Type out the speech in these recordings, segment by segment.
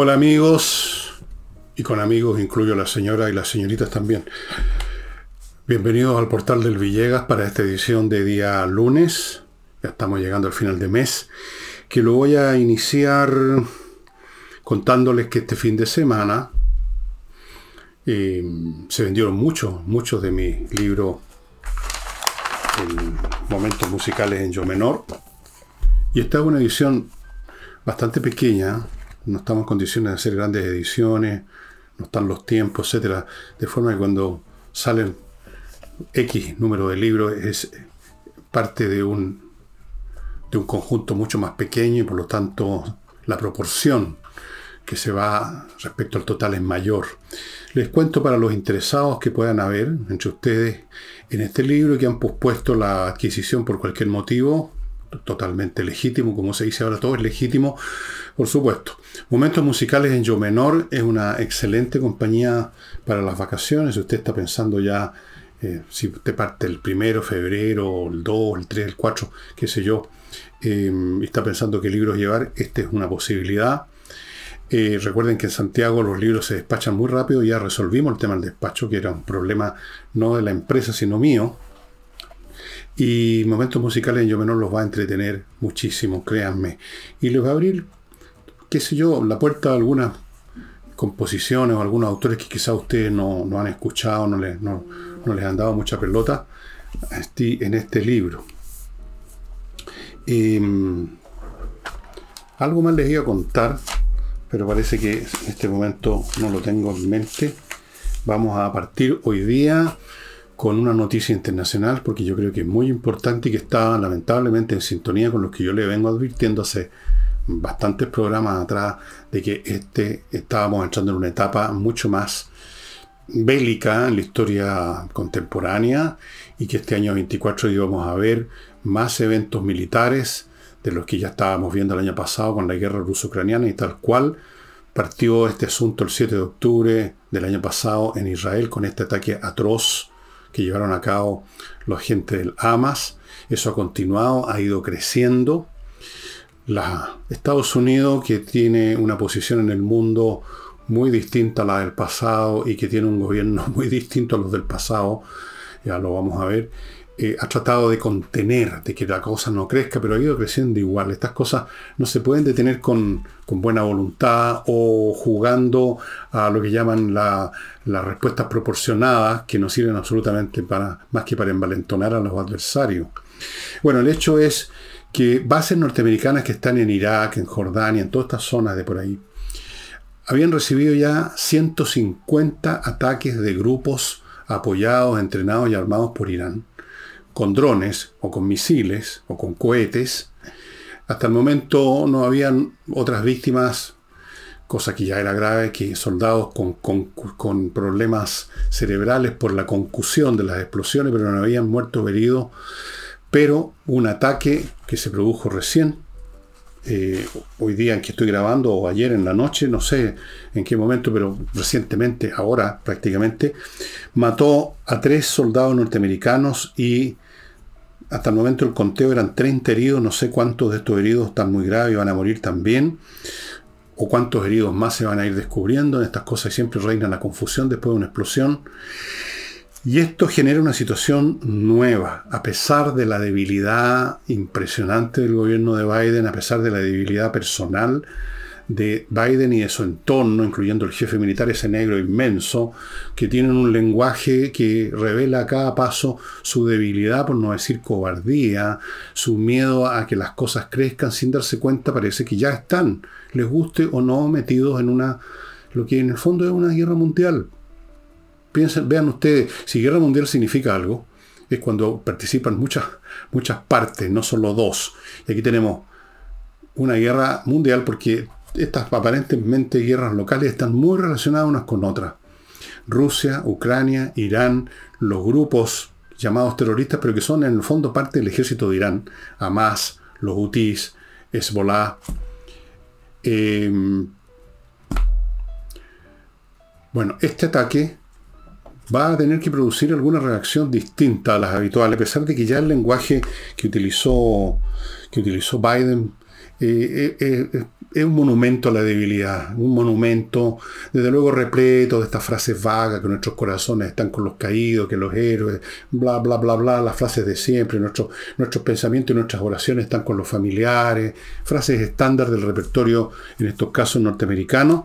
Hola amigos, y con amigos incluyo a la señora y las señoritas también. Bienvenidos al portal del Villegas para esta edición de día lunes. Ya estamos llegando al final de mes. Que lo voy a iniciar contándoles que este fin de semana eh, se vendieron muchos, muchos de mis libros en momentos musicales en yo menor. Y esta es una edición bastante pequeña, no estamos en condiciones de hacer grandes ediciones, no están los tiempos, etcétera, de forma que cuando salen X número de libros es parte de un, de un conjunto mucho más pequeño y por lo tanto la proporción que se va respecto al total es mayor. Les cuento para los interesados que puedan haber entre ustedes en este libro y que han pospuesto la adquisición por cualquier motivo, totalmente legítimo, como se dice ahora, todo es legítimo, por supuesto. Momentos musicales en Yo Menor es una excelente compañía para las vacaciones. Si usted está pensando ya, eh, si usted parte el primero, febrero, el 2, el 3, el 4, qué sé yo, eh, está pensando qué libros llevar, esta es una posibilidad. Eh, recuerden que en Santiago los libros se despachan muy rápido, ya resolvimos el tema del despacho, que era un problema no de la empresa, sino mío y momentos musicales en Yo Menor los va a entretener muchísimo, créanme. Y les va a abrir, qué sé yo, la puerta a algunas composiciones o algunos autores que quizás ustedes no, han escuchado, no les, no, les han dado mucha pelota en este libro. Em, algo más les iba a contar, pero parece que en este momento no lo tengo en mente. Vamos a partir hoy día con una noticia internacional, porque yo creo que es muy importante y que está lamentablemente en sintonía con lo que yo le vengo advirtiendo hace bastantes programas atrás, de que este, estábamos entrando en una etapa mucho más bélica en la historia contemporánea y que este año 24 íbamos a ver más eventos militares de los que ya estábamos viendo el año pasado con la guerra ruso-ucraniana y tal cual partió este asunto el 7 de octubre del año pasado en Israel con este ataque atroz que llevaron a cabo la gente del Hamas. Eso ha continuado, ha ido creciendo. La, Estados Unidos, que tiene una posición en el mundo muy distinta a la del pasado y que tiene un gobierno muy distinto a los del pasado, ya lo vamos a ver, eh, ha tratado de contener, de que la cosa no crezca, pero ha ido creciendo igual. Estas cosas no se pueden detener con, buena voluntad o jugando a lo que llaman las respuestas proporcionadas, que no sirven absolutamente para, más que para envalentonar a los adversarios. Bueno, el hecho es que bases norteamericanas que están en Irak, en Jordania, en todas estas zonas de por ahí, habían recibido ya 150 ataques de grupos apoyados, entrenados y armados por Irán con drones o con misiles o con cohetes. Hasta el momento no habían otras víctimas, cosa que ya era grave, que soldados con, problemas cerebrales por la concusión de las explosiones, pero no habían muerto o heridos. Pero un ataque que se produjo recién, eh, hoy día en que estoy grabando, o ayer en la noche, no sé en qué momento, pero recientemente, ahora prácticamente, mató a tres soldados norteamericanos y hasta el momento el conteo eran 30 heridos, no sé cuántos de estos heridos están muy graves y van a morir también, o cuántos heridos más se van a ir descubriendo. En estas cosas siempre reina la confusión después de una explosión. Y esto genera una situación nueva, a pesar de la debilidad impresionante del gobierno de Biden, a pesar de la debilidad personal de Biden y de su entorno, incluyendo el jefe militar, ese negro inmenso, que tienen un lenguaje que revela a cada paso su debilidad, por no decir cobardía, su miedo a que las cosas crezcan sin darse cuenta, parece que ya están, les guste o no, metidos en una, lo que en el fondo es una guerra mundial. Piensen, vean ustedes, si guerra mundial significa algo, es cuando participan muchas, muchas partes, no solo dos. Y aquí tenemos una guerra mundial porque estas aparentemente guerras locales están muy relacionadas unas con otras. Rusia, Ucrania, Irán, los grupos llamados terroristas, pero que son en el fondo parte del ejército de Irán, Hamas, los Houthis, Hezbollah. Em, bueno, este ataque va a tener que producir alguna reacción distinta a las habituales, a pesar de que ya el lenguaje que utilizó, que utilizó Biden eh, eh, eh, es un monumento a la debilidad, un monumento, desde luego repleto de estas frases vagas, que nuestros corazones están con los caídos, que los héroes, bla, bla, bla, bla, las frases de siempre, nuestros pensamientos y nuestras oraciones están con los familiares, frases estándar del repertorio, en estos casos norteamericanos.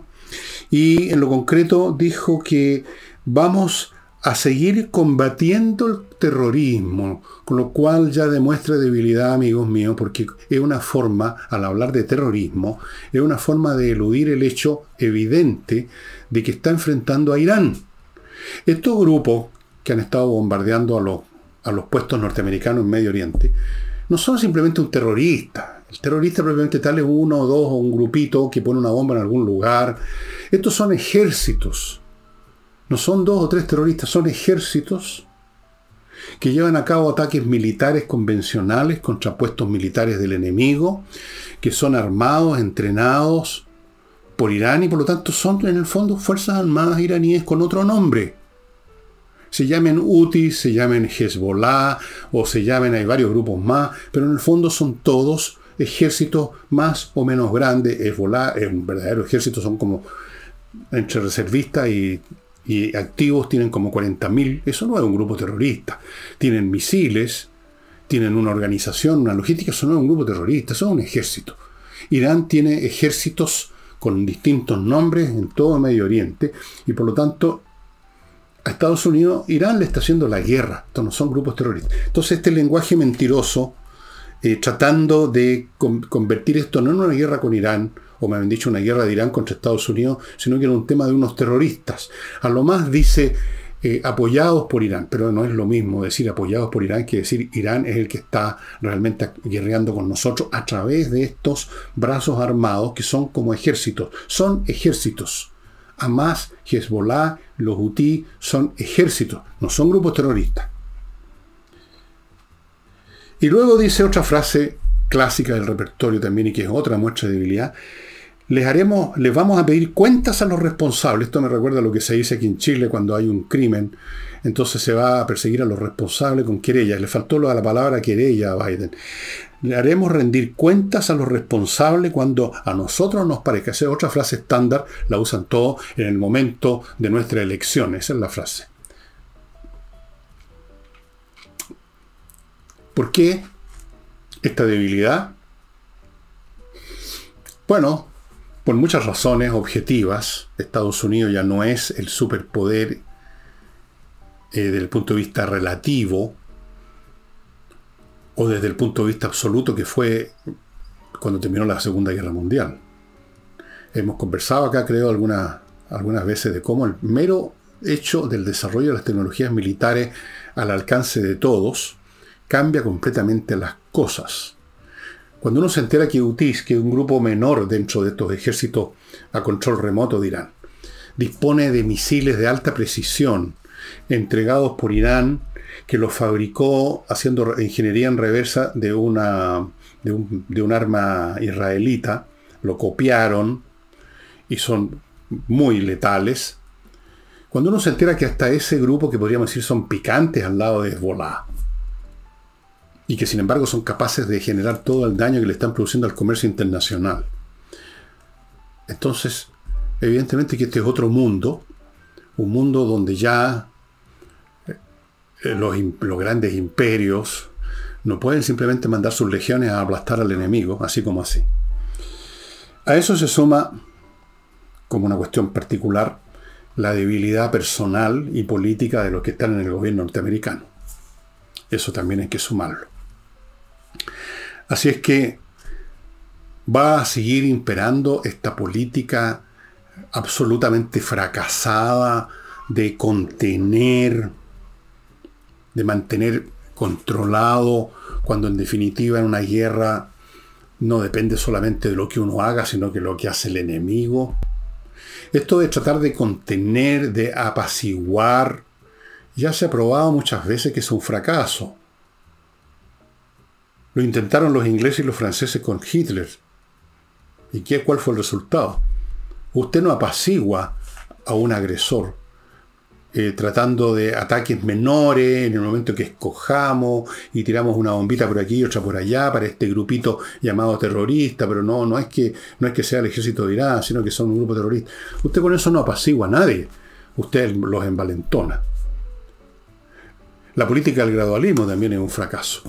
Y en lo concreto dijo que vamos a seguir combatiendo el terrorismo, con lo cual ya demuestra debilidad, amigos míos, porque es una forma, al hablar de terrorismo, es una forma de eludir el hecho evidente de que está enfrentando a Irán. Estos grupos que han estado bombardeando a los, a los puestos norteamericanos en Medio Oriente, no son simplemente un terrorista. El terrorista probablemente tal es uno o dos o un grupito que pone una bomba en algún lugar. Estos son ejércitos no son dos o tres terroristas, son ejércitos que llevan a cabo ataques militares convencionales contra puestos militares del enemigo, que son armados, entrenados por Irán y por lo tanto son en el fondo fuerzas armadas iraníes con otro nombre. Se llamen Houthi, se llamen Hezbollah o se llamen, hay varios grupos más, pero en el fondo son todos ejércitos más o menos grandes. Hezbollah es un verdadero ejército, son como entre reservistas y y activos tienen como 40.000. Eso no es un grupo terrorista. Tienen misiles, tienen una organización, una logística. Eso no es un grupo terrorista, eso es un ejército. Irán tiene ejércitos con distintos nombres en todo Medio Oriente y por lo tanto a Estados Unidos Irán le está haciendo la guerra. Estos no son grupos terroristas. Entonces este lenguaje mentiroso, eh, tratando de convertir esto no en una guerra con Irán, o me habían dicho una guerra de Irán contra Estados Unidos, sino que era un tema de unos terroristas. A lo más dice eh, apoyados por Irán, pero no es lo mismo decir apoyados por Irán que decir Irán es el que está realmente guerreando con nosotros a través de estos brazos armados que son como ejércitos. Son ejércitos. Hamas, Hezbollah, los Houthi son ejércitos, no son grupos terroristas. Y luego dice otra frase clásica del repertorio también y que es otra muestra de debilidad, les haremos, les vamos a pedir cuentas a los responsables. Esto me recuerda a lo que se dice aquí en Chile cuando hay un crimen. Entonces se va a perseguir a los responsables con querellas. Le faltó la palabra querella a Biden. Le haremos rendir cuentas a los responsables cuando a nosotros nos parezca. Esa es otra frase estándar, la usan todos en el momento de nuestra elección. Esa es la frase. ¿Por qué esta debilidad? Bueno, por muchas razones objetivas, Estados Unidos ya no es el superpoder eh, desde el punto de vista relativo o desde el punto de vista absoluto que fue cuando terminó la Segunda Guerra Mundial. Hemos conversado acá, creo, algunas, algunas veces de cómo el mero hecho del desarrollo de las tecnologías militares al alcance de todos cambia completamente las cosas. Cuando uno se entera que UTIS, que es un grupo menor dentro de estos ejércitos a control remoto de Irán, dispone de misiles de alta precisión entregados por Irán, que los fabricó haciendo ingeniería en reversa de, una, de, un, un arma israelita, lo copiaron y son muy letales. Cuando uno se entera que hasta ese grupo, que podríamos decir son picantes al lado de Hezbollah, y que sin embargo son capaces de generar todo el daño que le están produciendo al comercio internacional. Entonces, evidentemente que este es otro mundo, un mundo donde ya eh, los, los, grandes imperios no pueden simplemente mandar sus legiones a aplastar al enemigo, así como así. A eso se suma, como una cuestión particular, la debilidad personal y política de los que están en el gobierno norteamericano. Eso también hay que sumarlo. Así es que va a seguir imperando esta política absolutamente fracasada de contener, de mantener controlado, cuando en definitiva en una guerra no depende solamente de lo que uno haga, sino que lo que hace el enemigo. Esto de tratar de contener, de apaciguar, ya se ha probado muchas veces que es un fracaso. Lo intentaron los ingleses y los franceses con Hitler. ¿Y qué, cuál fue el resultado? Usted no apacigua a un agresor eh, tratando de ataques menores en el momento que escojamos y tiramos una bombita por aquí y otra por allá para este grupito llamado terrorista, pero no, no, es, que, no es que sea el ejército de Irán, sino que son un grupo terrorista. Usted con eso no apacigua a nadie, usted los envalentona. La política del gradualismo también es un fracaso.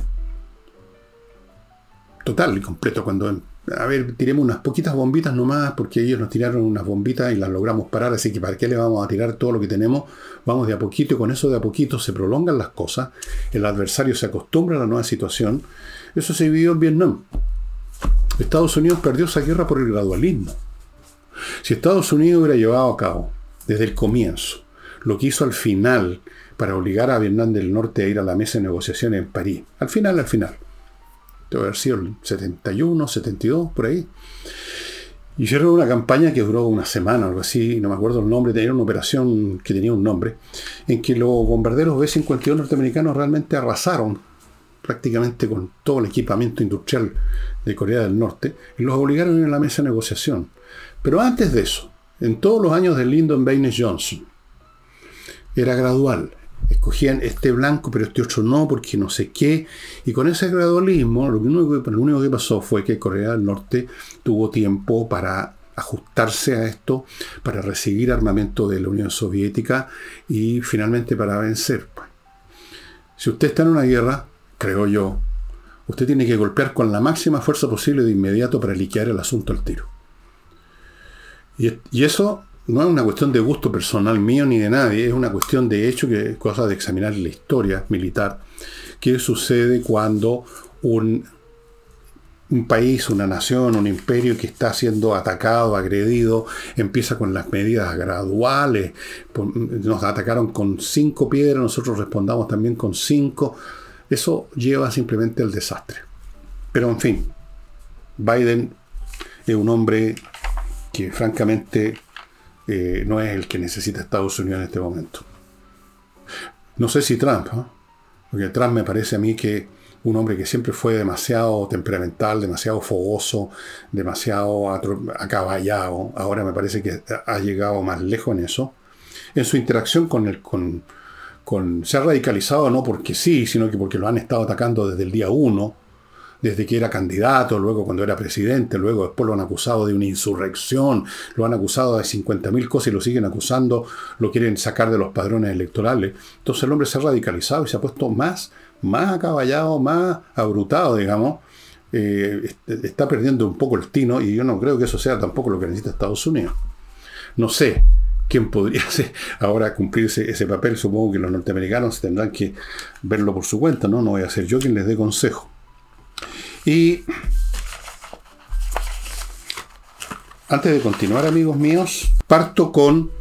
Total y completo. Cuando, a ver, tiremos unas poquitas bombitas nomás, porque ellos nos tiraron unas bombitas y las logramos parar, así que ¿para qué le vamos a tirar todo lo que tenemos? Vamos de a poquito y con eso de a poquito se prolongan las cosas, el adversario se acostumbra a la nueva situación. Eso se vivió en Vietnam. Estados Unidos perdió esa guerra por el gradualismo. Si Estados Unidos hubiera llevado a cabo desde el comienzo lo que hizo al final para obligar a Vietnam del Norte a ir a la mesa de negociaciones en París, al final, al final, haber sido el 71, 72, por ahí. Hicieron una campaña que duró una semana, algo así, no me acuerdo el nombre, tenía una operación que tenía un nombre, en que los bombarderos B-52 norteamericanos realmente arrasaron prácticamente con todo el equipamiento industrial de Corea del Norte y los obligaron a la mesa de negociación. Pero antes de eso, en todos los años de Lyndon Baines Johnson, era gradual escogían este blanco, pero este otro no, porque no sé qué. Y con ese gradualismo, lo único, que, lo único que pasó fue que Corea del Norte tuvo tiempo para ajustarse a esto, para recibir armamento de la Unión Soviética y finalmente para vencer. Si usted está en una guerra, creo yo, usted tiene que golpear con la máxima fuerza posible de inmediato para liquear el asunto al tiro. Y eso no es una cuestión de gusto personal mío ni de nadie, es una cuestión de hecho, que cosa de examinar la historia militar. ¿Qué sucede cuando un, un país, una nación, un imperio que está siendo atacado, agredido, empieza con las medidas graduales? Nos atacaron con cinco piedras, nosotros respondamos también con cinco. Eso lleva simplemente al desastre. Pero en fin, Biden es un hombre que francamente eh, no es el que necesita Estados Unidos en este momento. No sé si Trump, ¿eh? porque Trump me parece a mí que un hombre que siempre fue demasiado temperamental, demasiado fogoso, demasiado acaballado, ahora me parece que ha llegado más lejos en eso. En su interacción con el, con, se ha radicalizado no porque sí, sino que porque lo han estado atacando desde el día uno desde que era candidato, luego cuando era presidente, luego después lo han acusado de una insurrección, lo han acusado de 50.000 cosas y lo siguen acusando, lo quieren sacar de los padrones electorales. Entonces el hombre se ha radicalizado y se ha puesto más, más acaballado, más abrutado, digamos. Eh, está perdiendo un poco el tino y yo no creo que eso sea tampoco lo que necesita Estados Unidos. No sé, quién podría ahora cumplir ese, papel. Supongo que los norteamericanos tendrán que verlo por su cuenta, ¿no? No voy a ser yo quien les dé consejo. Y antes de continuar, amigos míos, parto con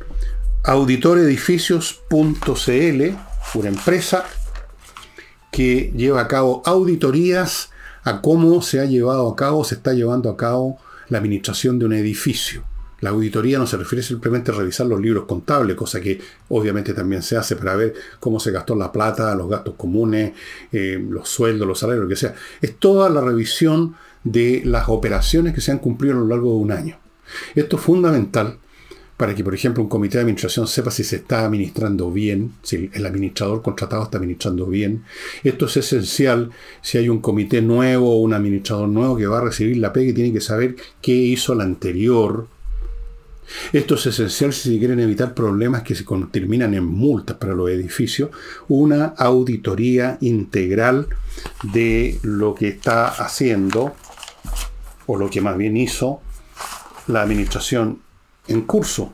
auditoredificios.cl, una empresa que lleva a cabo auditorías a cómo se ha llevado a cabo, se está llevando a cabo la administración de un edificio. La auditoría no se refiere simplemente a revisar los libros contables, cosa que obviamente también se hace para ver cómo se gastó la plata, los gastos comunes, eh, los sueldos, los salarios, lo que sea. Es toda la revisión de las operaciones que se han cumplido a lo largo de un año. Esto es fundamental para que, por ejemplo, un comité de administración sepa si se está administrando bien, si el administrador contratado está administrando bien. Esto es esencial si hay un comité nuevo o un administrador nuevo que va a recibir la PEG y tiene que saber qué hizo el anterior esto es esencial si se quieren evitar problemas que se terminan en multas para los edificios, una auditoría integral de lo que está haciendo, o lo que más bien hizo, la administración en curso.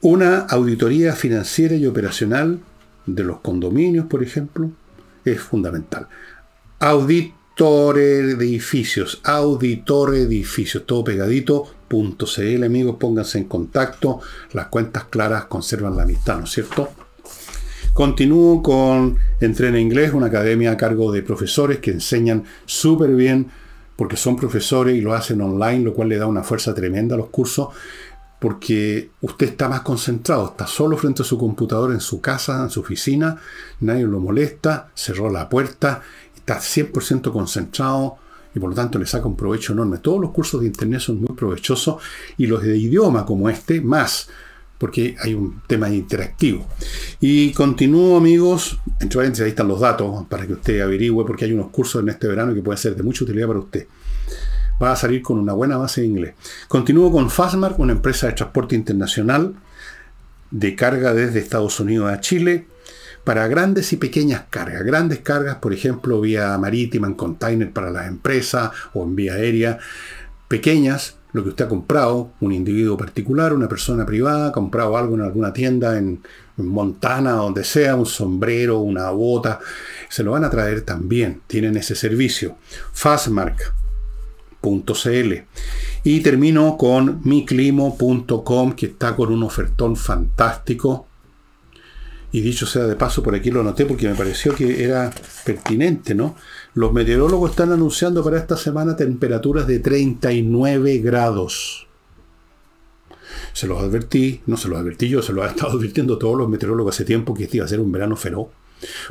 Una auditoría financiera y operacional de los condominios, por ejemplo, es fundamental. Audit edificios, auditor edificios, todo pegadito, punto CL, amigos, pónganse en contacto, las cuentas claras conservan la amistad, ¿no es cierto? Continúo con Entrena Inglés, una academia a cargo de profesores que enseñan súper bien porque son profesores y lo hacen online, lo cual le da una fuerza tremenda a los cursos, porque usted está más concentrado, está solo frente a su computador en su casa, en su oficina, nadie lo molesta, cerró la puerta está 100% concentrado y por lo tanto le saca un provecho enorme. Todos los cursos de Internet son muy provechosos y los de idioma como este, más porque hay un tema interactivo. Y continúo, amigos, entre ahí están los datos para que usted averigüe, porque hay unos cursos en este verano que pueden ser de mucha utilidad para usted. Va a salir con una buena base de inglés. Continúo con Fastmark, una empresa de transporte internacional de carga desde Estados Unidos a Chile para grandes y pequeñas cargas. Grandes cargas, por ejemplo, vía marítima, en container para las empresas o en vía aérea. Pequeñas, lo que usted ha comprado, un individuo particular, una persona privada, ha comprado algo en alguna tienda en, Montana, donde sea, un sombrero, una bota, se lo van a traer también. Tienen ese servicio. Fastmark.cl. Y termino con miclimo.com, que está con un ofertón fantástico. Y dicho sea de paso, por aquí lo anoté porque me pareció que era pertinente, ¿no? Los meteorólogos están anunciando para esta semana temperaturas de 39 grados. Se los advertí, no se los advertí yo, se los ha estado advirtiendo todos los meteorólogos hace tiempo que este iba a ser un verano feroz.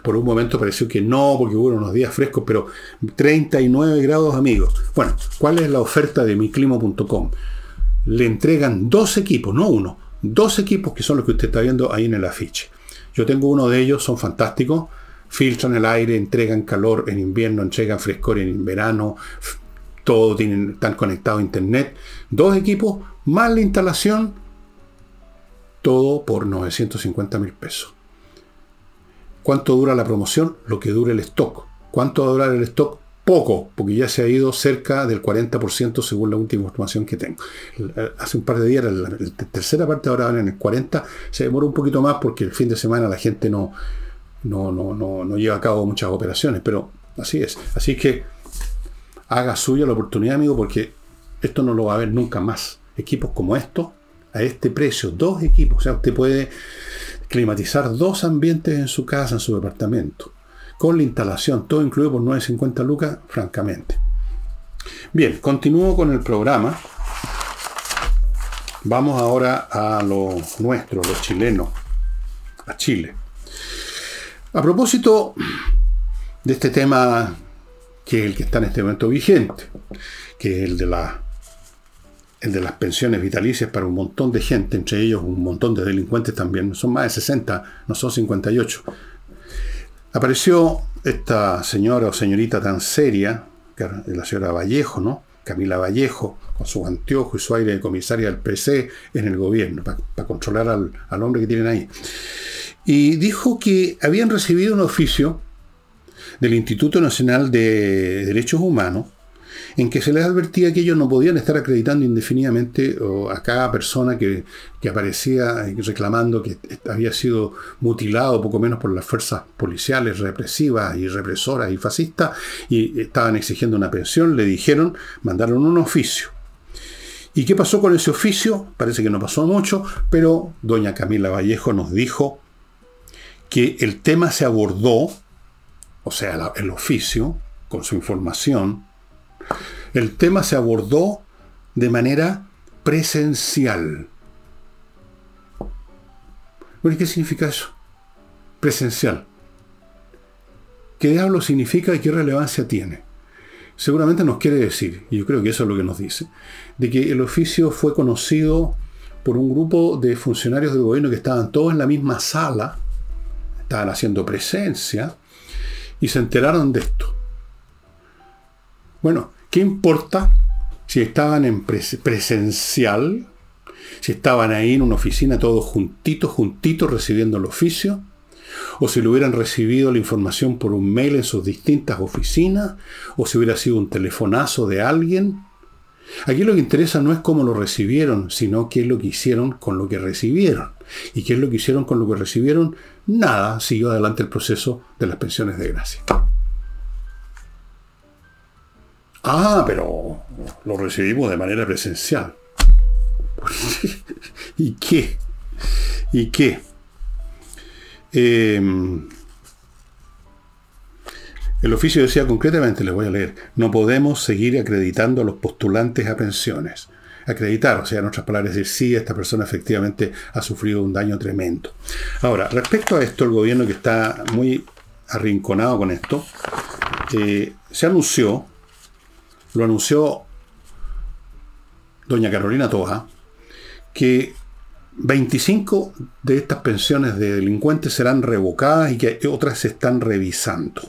Por un momento pareció que no, porque hubo unos días frescos, pero 39 grados, amigos. Bueno, ¿cuál es la oferta de miclimo.com? Le entregan dos equipos, no uno, dos equipos que son los que usted está viendo ahí en el afiche. Yo tengo uno de ellos, son fantásticos filtran el aire, entregan calor en invierno, entregan frescor en verano, todo tienen, están conectados a internet. Dos equipos, más la instalación, todo por 950 mil pesos. ¿Cuánto dura la promoción? Lo que dure el stock. ¿Cuánto va a durar el stock? Poco, porque ya se ha ido cerca del 40% según la última información que tengo. Hace un par de días, la, la tercera parte ahora van en el 40%, se demora un poquito más porque el fin de semana la gente no, no, no, no, no lleva a cabo muchas operaciones, pero así es. Así que haga suya la oportunidad, amigo, porque esto no lo va a ver nunca más. Equipos como estos, a este precio, dos equipos, o sea, usted puede climatizar dos ambientes en su casa, en su departamento, con la instalación, todo incluido por 950 lucas, francamente. Bien, continúo con el programa. Vamos ahora a lo nuestro, los chilenos, a Chile. A propósito de este tema que es el que está en este momento vigente, que es el de, la, el de las pensiones vitalicias para un montón de gente, entre ellos un montón de delincuentes también, son más de 60, no son 58. Apareció esta señora o señorita tan seria, que la señora Vallejo, ¿no? Camila Vallejo, con su anteojo y su aire de comisaria del PC en el gobierno, para controlar al, al hombre que tienen ahí y dijo que habían recibido un oficio del Instituto Nacional de Derechos Humanos en que se les advertía que ellos no podían estar acreditando indefinidamente a cada persona que, aparecía reclamando que había sido mutilado poco menos por las fuerzas policiales represivas y represoras y fascistas y estaban exigiendo una pensión, le dijeron, mandaron un oficio. ¿Y qué pasó con ese oficio? Parece que no pasó mucho, pero doña Camila Vallejo nos dijo que el tema se abordó, o sea, el oficio, con su información, el tema se abordó de manera presencial. ¿qué significa eso? Presencial. ¿Qué diablo significa y qué relevancia tiene? Seguramente nos quiere decir, y yo creo que eso es lo que nos dice, de que el oficio fue conocido por un grupo de funcionarios del gobierno que estaban todos en la misma sala, estaban haciendo presencia y se enteraron de esto. Bueno, ¿qué importa si estaban en presencial? Si estaban ahí en una oficina todos juntitos, juntitos recibiendo el oficio, o si lo hubieran recibido la información por un mail en sus distintas oficinas, o si hubiera sido un telefonazo de alguien. Aquí lo que interesa no es cómo lo recibieron, sino qué es lo que hicieron con lo que recibieron. ¿Y qué es lo que hicieron con lo que recibieron? Nada, siguió adelante el proceso de las pensiones de gracia. Ah, pero lo recibimos de manera presencial. ¿Y qué? ¿Y qué? Em, el oficio decía concretamente, les voy a leer, no podemos seguir acreditando a los postulantes a pensiones acreditar, o sea, en otras palabras, decir, sí, esta persona efectivamente ha sufrido un daño tremendo. Ahora, respecto a esto, el gobierno que está muy arrinconado con esto, eh, se anunció, lo anunció doña Carolina Toja, que 25 de estas pensiones de delincuentes serán revocadas y que otras se están revisando.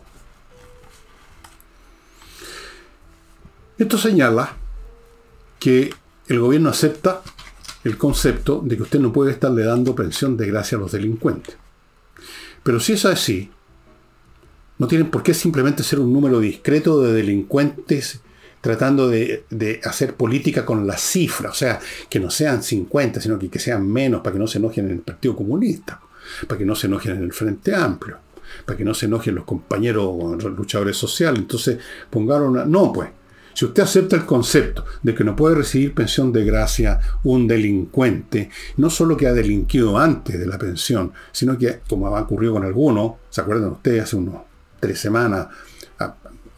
Esto señala que el gobierno acepta el concepto de que usted no puede estarle dando pensión de gracia a los delincuentes. Pero si es así, no tienen por qué simplemente ser un número discreto de delincuentes tratando de, hacer política con la cifra, o sea, que no sean 50, sino que, que sean menos, para que no se enojen en el Partido Comunista, para que no se enojen en el Frente Amplio, para que no se enojen los compañeros luchadores sociales. Entonces, pongaron una... No, pues, si usted acepta el concepto de que no puede recibir pensión de gracia un delincuente, no solo que ha delinquido antes de la pensión, sino que, como ha ocurrido con algunos, ¿se acuerdan ustedes? Hace unos tres semanas,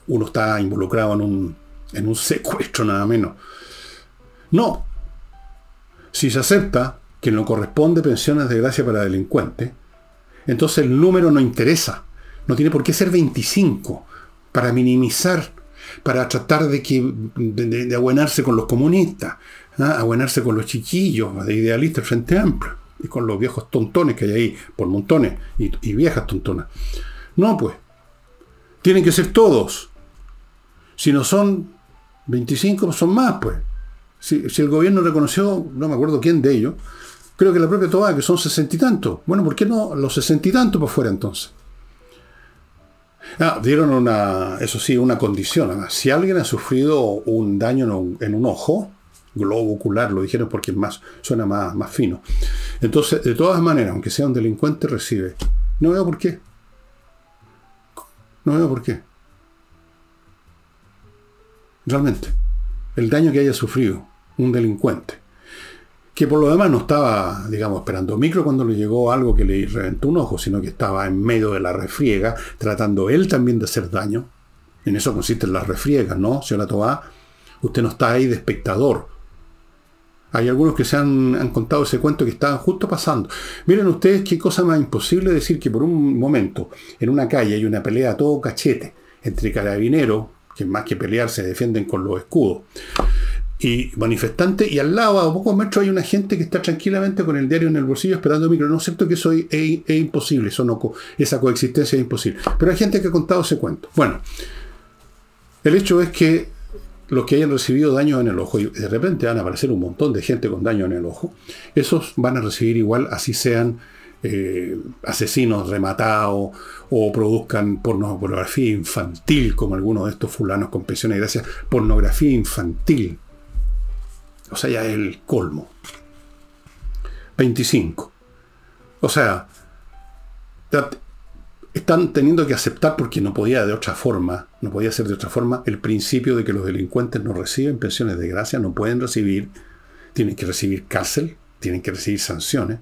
uno está involucrado en un, en un secuestro nada menos. No. Si se acepta que no corresponde pensiones de gracia para delincuentes, entonces el número no interesa. No tiene por qué ser 25 para minimizar para tratar de, que, de, abuenarse con los comunistas, ¿ah? abuenarse con los chiquillos, de idealistas Frente Amplio, y con los viejos tontones que hay ahí, por montones, y, viejas tontonas. No, pues, tienen que ser todos. Si no son 25, son más, pues. Si, el gobierno reconoció, no me acuerdo quién de ellos, creo que la propia Toba, que son sesenta y tantos. Bueno, ¿por qué no los sesenta y tantos por fuera entonces? Ah, dieron una, eso sí, una condición. Si alguien ha sufrido un daño en un, ojo, globo ocular, lo dijeron porque más, suena más, más fino. Entonces, de todas maneras, aunque sea un delincuente, recibe. No veo por qué. No veo por qué. Realmente. El daño que haya sufrido un delincuente que por lo demás no estaba, digamos, esperando micro cuando le llegó algo que le reventó un ojo, sino que estaba en medio de la refriega, tratando él también de hacer daño. En eso consisten las refriegas, ¿no, señora Tobá? Usted no está ahí de espectador. Hay algunos que se han, contado ese cuento que estaban justo pasando. Miren ustedes qué cosa más imposible decir que por un momento en una calle hay una pelea a todo cachete entre carabineros, que más que pelear se defienden con los escudos, y manifestante, y al lado, a pocos metros, hay una gente que está tranquilamente con el diario en el bolsillo esperando micro. No es cierto que eso es, imposible, eso no, esa coexistencia es imposible. Pero hay gente que ha contado ese cuento. Bueno, el hecho es que los que hayan recibido daño en el ojo, y de repente van a aparecer un montón de gente con daño en el ojo, esos van a recibir igual, así sean eh, asesinos rematados o produzcan pornografía infantil, como algunos de estos fulanos con pensiones de gracia, pornografía infantil o sea, ya es el colmo. 25. O sea, están teniendo que aceptar porque no podía de otra forma, no podía ser de otra forma, el principio de que los delincuentes no reciben pensiones de gracia, no pueden recibir, tienen que recibir cárcel, tienen que recibir sanciones,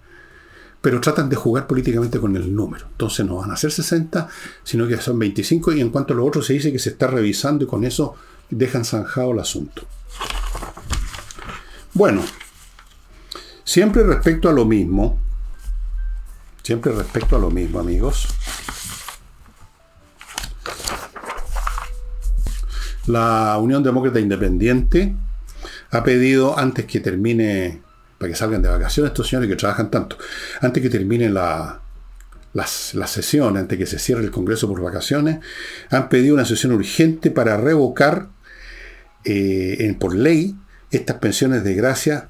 pero tratan de jugar políticamente con el número. Entonces no van a ser 60, sino que son 25 y en cuanto a lo otro se dice que se está revisando y con eso dejan zanjado el asunto. Bueno, siempre respecto a lo mismo, siempre respecto a lo mismo, amigos. La Unión Demócrata Independiente ha pedido antes que termine, para que salgan de vacaciones estos señores que trabajan tanto, antes que termine la, sesión, antes que se cierre el Congreso por vacaciones, han pedido una sesión urgente para revocar eh, por ley estas pensiones de gracia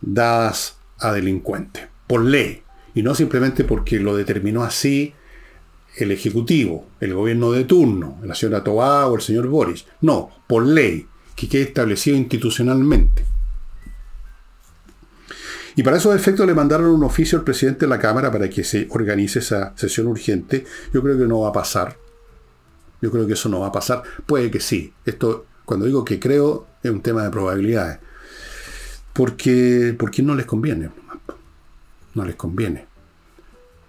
dadas a delincuentes, por ley, y no simplemente porque lo determinó así el Ejecutivo, el gobierno de turno, la señora Tobá o el señor Boris, no, por ley, que quede establecido institucionalmente. Y para esos efectos le mandaron un oficio al presidente de la Cámara para que se organice esa sesión urgente. Yo creo que no va a pasar. Yo creo que eso no va a pasar. Puede que sí. Esto cuando digo que creo, es un tema de probabilidades. Porque, porque no les conviene. No les conviene.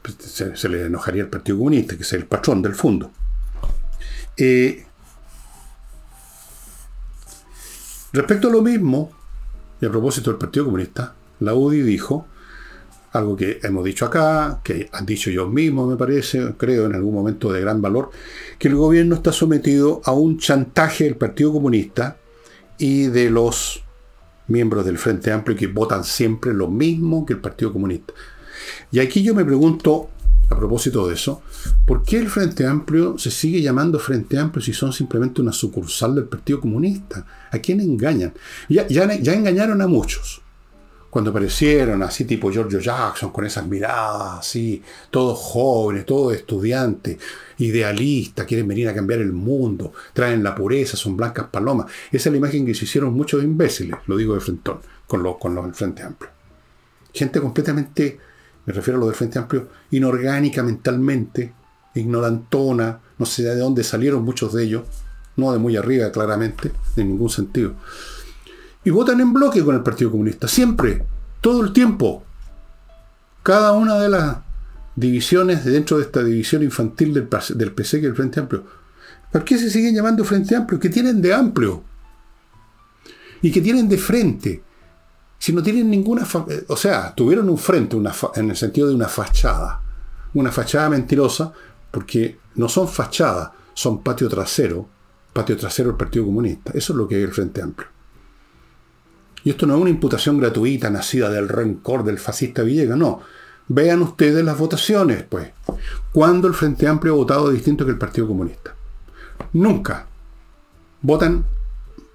Pues, se, le enojaría al Partido Comunista, que es el patrón del fondo. Eh, respecto a lo mismo, y a propósito del Partido Comunista, la UDI dijo algo que hemos dicho acá, que han dicho yo mismo, me parece, creo en algún momento de gran valor, que el gobierno está sometido a un chantaje del Partido Comunista y de los miembros del Frente Amplio que votan siempre lo mismo que el Partido Comunista. Y aquí yo me pregunto, a propósito de eso, ¿por qué el Frente Amplio se sigue llamando Frente Amplio si son simplemente una sucursal del Partido Comunista? ¿A quién engañan? Ya, ya, ya engañaron a muchos. Cuando aparecieron así tipo Giorgio Jackson, con esas miradas así, todos jóvenes, todos estudiantes, idealistas, quieren venir a cambiar el mundo, traen la pureza, son blancas palomas. Esa es la imagen que se hicieron muchos imbéciles, lo digo de frentón, con los, con los del Frente Amplio. Gente completamente me refiero a lo del Frente Amplio, inorgánica mentalmente, ignorantona, no sé de dónde salieron muchos de ellos, no de muy arriba claramente, en ningún sentido. Y votan en bloque con el Partido Comunista, siempre, todo el tiempo. Cada una de las divisiones dentro de esta división infantil del, del PC que es el Frente Amplio. ¿Por qué se siguen llamando Frente Amplio? ¿Qué tienen de amplio? ¿Y qué tienen de frente? si no tienen ninguna... O sea, tuvieron un frente en el sentido de una fachada. Una fachada mentirosa porque no son fachadas, son patio trasero. Patio trasero del Partido Comunista. Eso es lo que es el Frente Amplio. Y esto no es una imputación gratuita nacida del rencor del fascista Villegas, no. Vean ustedes las votaciones, pues. ¿Cuándo el Frente Amplio ha votado distinto que el Partido Comunista? Nunca. Votan,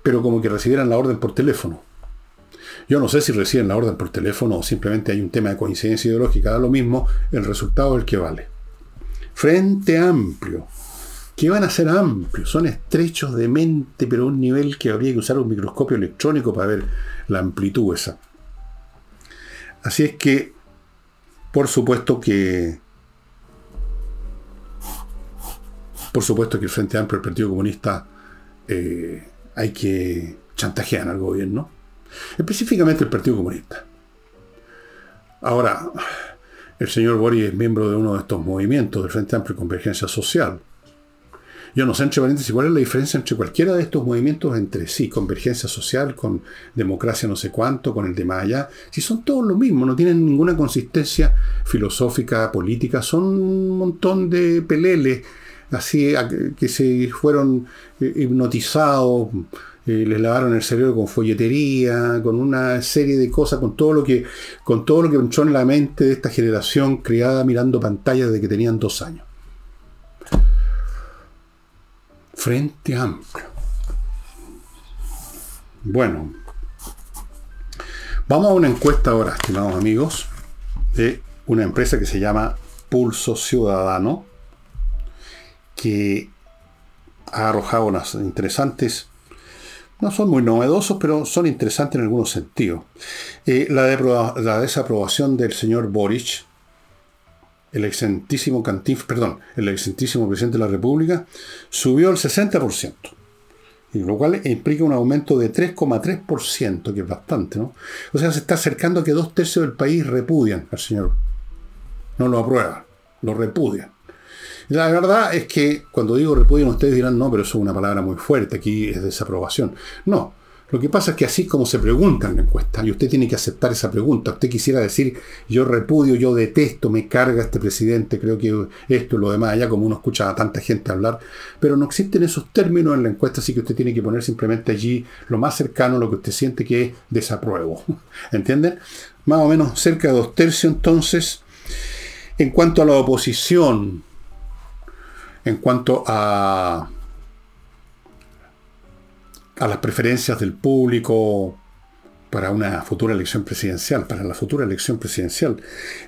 pero como que recibieran la orden por teléfono. Yo no sé si reciben la orden por teléfono o simplemente hay un tema de coincidencia ideológica, da lo mismo, el resultado es el que vale. Frente amplio. ¿Qué van a ser amplios? Son estrechos de mente, pero a un nivel que habría que usar un microscopio electrónico para ver la amplitud esa. Así es que, por supuesto que. Por supuesto que el Frente Amplio, el Partido Comunista, eh, hay que chantajear al gobierno específicamente el Partido Comunista. Ahora, el señor Boris es miembro de uno de estos movimientos del Frente Amplio y Convergencia Social. Yo no sé, entre paréntesis, cuál es la diferencia entre cualquiera de estos movimientos entre sí, convergencia social, con democracia no sé cuánto, con el de más allá. Si son todos lo mismo, no tienen ninguna consistencia filosófica, política, son un montón de peleles, así que se fueron eh, hipnotizados eh, les lavaron el cerebro con folletería, con una serie de cosas, con todo lo que, con todo lo que entró en la mente de esta generación criada mirando pantallas desde que tenían dos años. Frente amplio. Bueno, vamos a una encuesta ahora, estimados amigos, de una empresa que se llama Pulso Ciudadano, que ha arrojado unas interesantes no son muy novedosos, pero son interesantes en algunos sentidos. Eh, la, la, desaprobación del señor Boric, el excentísimo Cantinf, perdón, el excentísimo presidente de la República, subió al 60%. Y lo cual implica un aumento de 3,3%, que es bastante, ¿no? O sea, se está acercando a que dos tercios del país repudian al señor. No lo aprueban, lo repudian. La verdad es que cuando digo repudio, ustedes dirán, no, pero eso es una palabra muy fuerte, aquí es desaprobación. No, lo que pasa es que así como se pregunta en la encuesta, y usted tiene que aceptar esa pregunta, usted quisiera decir, yo repudio, yo detesto, me carga este presidente, creo que esto y lo demás, ya como uno escucha a tanta gente hablar, pero no existen esos términos en la encuesta, así que usted tiene que poner simplemente allí lo más cercano a lo que usted siente que es desapruebo. ¿Entienden? Más o menos cerca de dos tercios entonces. En cuanto a la oposición, en cuanto a, a las preferencias del público para una futura elección presidencial, para la futura elección presidencial.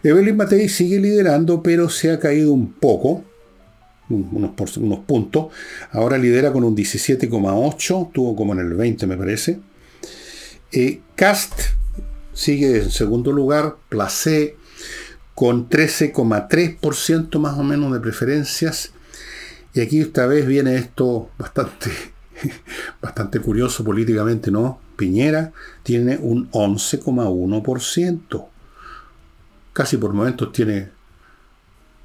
Evelyn Matei sigue liderando, pero se ha caído un poco, unos, puntos. Ahora lidera con un 17,8, tuvo como en el 20 me parece. Eh, Cast sigue en segundo lugar, Placé con 13,3% más o menos de preferencias y aquí esta vez viene esto bastante, bastante curioso políticamente, ¿no? Piñera tiene un 11,1%. Casi por momentos tiene,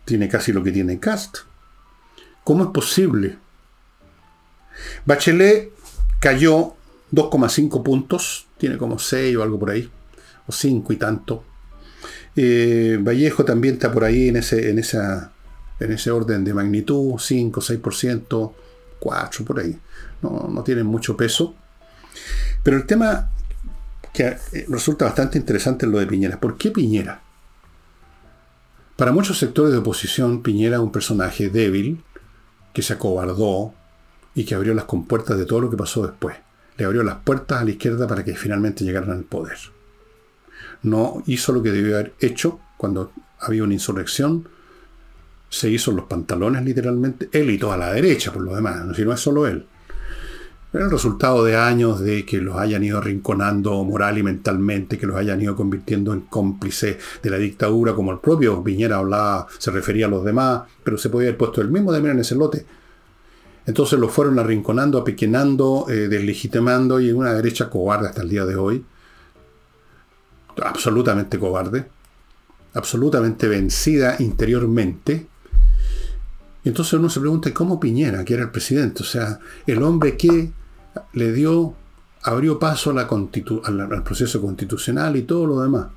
tiene casi lo que tiene Cast. ¿Cómo es posible? Bachelet cayó 2,5 puntos, tiene como 6 o algo por ahí, o 5 y tanto. Eh, Vallejo también está por ahí en, ese, en esa en ese orden de magnitud, 5, 6%, 4, por ahí. No, no tienen mucho peso. Pero el tema que eh, resulta bastante interesante lo de Piñera. ¿Por qué Piñera? Para muchos sectores de oposición, Piñera es un personaje débil, que se acobardó y que abrió las compuertas de todo lo que pasó después. Le abrió las puertas a la izquierda para que finalmente llegaran al poder. No hizo lo que debió haber hecho cuando había una insurrección. Se hizo los pantalones literalmente, él y toda la derecha por lo demás, si no es solo él. Era el resultado de años de que los hayan ido arrinconando moral y mentalmente, que los hayan ido convirtiendo en cómplices de la dictadura, como el propio Viñera hablaba, se refería a los demás, pero se podía haber puesto el mismo también en ese lote. Entonces los fueron arrinconando, apequenando, eh, deslegitimando y en una derecha cobarde hasta el día de hoy. Absolutamente cobarde. Absolutamente vencida interiormente. Y entonces uno se pregunta, ¿cómo Piñera, que era el presidente? O sea, el hombre que le dio, abrió paso al, proceso constitucional y todo lo demás.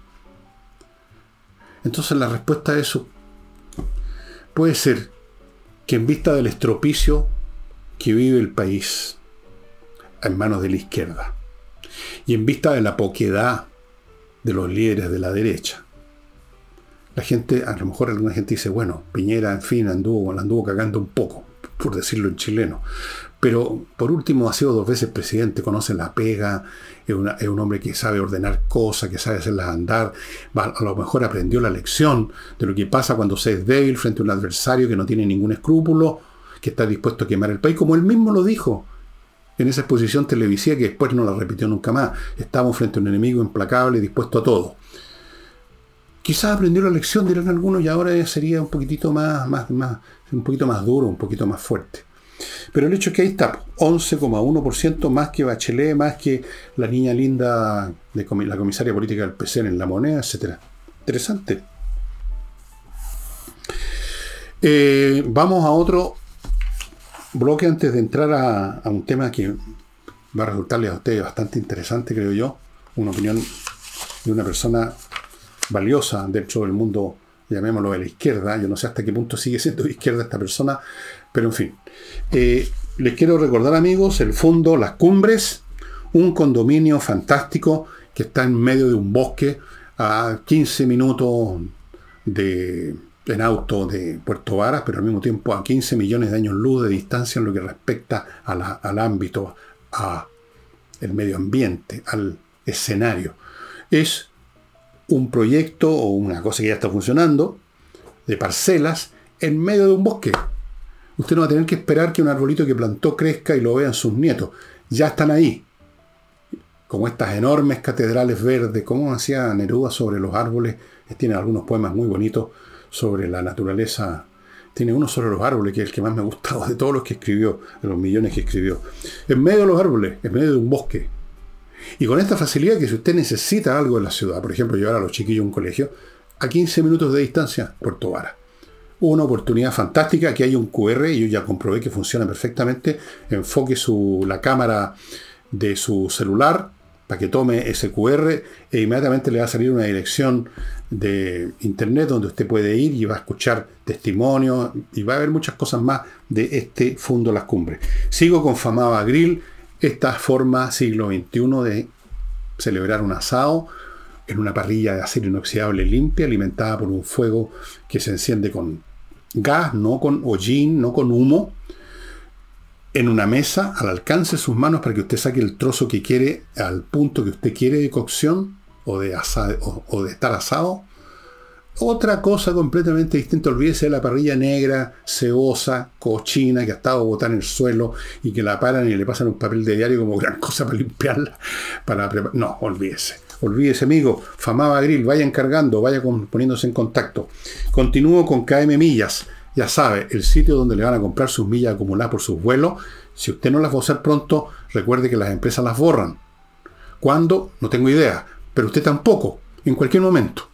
Entonces la respuesta a eso puede ser que en vista del estropicio que vive el país en manos de la izquierda y en vista de la poquedad de los líderes de la derecha, la gente, a lo mejor alguna gente dice, bueno, Piñera, en fin, anduvo, anduvo cagando un poco, por decirlo en chileno. Pero por último ha sido dos veces presidente, conoce la pega, es, un hombre que sabe ordenar cosas, que sabe hacerlas andar, a lo mejor aprendió la lección de lo que pasa cuando se es débil frente a un adversario que no tiene ningún escrúpulo, que está dispuesto a quemar el país, como él mismo lo dijo en esa exposición televisiva que después no la repitió nunca más. Estamos frente a un enemigo implacable, dispuesto a todo. Quizás aprendió la lección, dirán algunos, y ahora ya sería un poquitito más, más, más, un poquito más duro, un poquito más fuerte. Pero el hecho es que ahí está, 11,1% más que Bachelet, más que la niña linda de la comisaria política del PC en la moneda, etc. Interesante. Eh, vamos a otro bloque antes de entrar a, un tema que va a resultarle a ustedes bastante interesante, creo yo. Una opinión de una persona valiosa dentro del mundo, llamémoslo de la izquierda. Yo no sé hasta qué punto sigue siendo izquierda esta persona, pero en fin. Eh, les quiero recordar, amigos, el fondo Las Cumbres, un condominio fantástico que está en medio de un bosque a 15 minutos de, en auto de Puerto Varas, pero al mismo tiempo a 15 millones de años luz de distancia en lo que respecta al ámbito, a el medio ambiente, al escenario. Es un proyecto o una cosa que ya está funcionando de parcelas en medio de un bosque. Usted no va a tener que esperar que un arbolito que plantó crezca y lo vean sus nietos. Ya están ahí. Como estas enormes catedrales verdes, como hacía Neruda sobre los árboles. Tiene algunos poemas muy bonitos sobre la naturaleza. Tiene uno sobre los árboles, que es el que más me ha gustado de todos los que escribió, de los millones que escribió. En medio de los árboles, en medio de un bosque. Y con esta facilidad que si usted necesita algo en la ciudad, por ejemplo, llevar a los chiquillos a un colegio, a 15 minutos de distancia, Puerto Vara una oportunidad fantástica, que hay un QR, yo ya comprobé que funciona perfectamente, enfoque su, la cámara de su celular para que tome ese QR e inmediatamente le va a salir una dirección de internet donde usted puede ir y va a escuchar testimonios y va a haber muchas cosas más de este Fundo Las Cumbres. Sigo con Famaba Grill, esta forma siglo XXI de celebrar un asado en una parrilla de acero inoxidable limpia, alimentada por un fuego que se enciende con gas, no con hollín, no con humo, en una mesa al alcance de sus manos para que usted saque el trozo que quiere al punto que usted quiere de cocción o de, o, de estar asado. Otra cosa completamente distinta, olvídese de la parrilla negra, cebosa, cochina, que ha estado botada en el suelo y que la paran y le pasan un papel de diario como gran cosa para limpiarla. Para no, olvídese. Olvídese, amigo. Famaba Grill, vaya encargando, vaya poniéndose en contacto. Continúo con KM Millas. Ya sabe, el sitio donde le van a comprar sus millas acumuladas por sus vuelos. Si usted no las va a usar pronto, recuerde que las empresas las borran. ¿Cuándo? No tengo idea. Pero usted tampoco. En cualquier momento.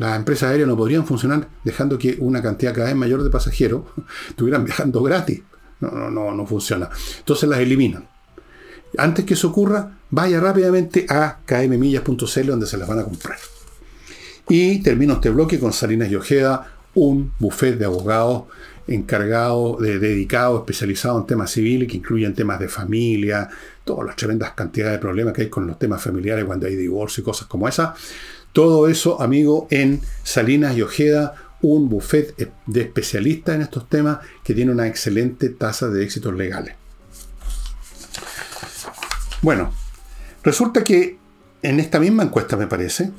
Las empresas aéreas no podrían funcionar dejando que una cantidad cada vez mayor de pasajeros estuvieran viajando gratis. No, no, no, no funciona. Entonces las eliminan. Antes que eso ocurra, vaya rápidamente a kmmillas.cl donde se las van a comprar. Y termino este bloque con Salinas y Ojeda, un buffet de abogados encargado, de, dedicado, especializado en temas civiles, que incluyen temas de familia, todas las tremendas cantidades de problemas que hay con los temas familiares cuando hay divorcio y cosas como esa. Todo eso, amigo, en Salinas y Ojeda, un buffet de especialistas en estos temas que tiene una excelente tasa de éxitos legales. Bueno, resulta que en esta misma encuesta, me parece,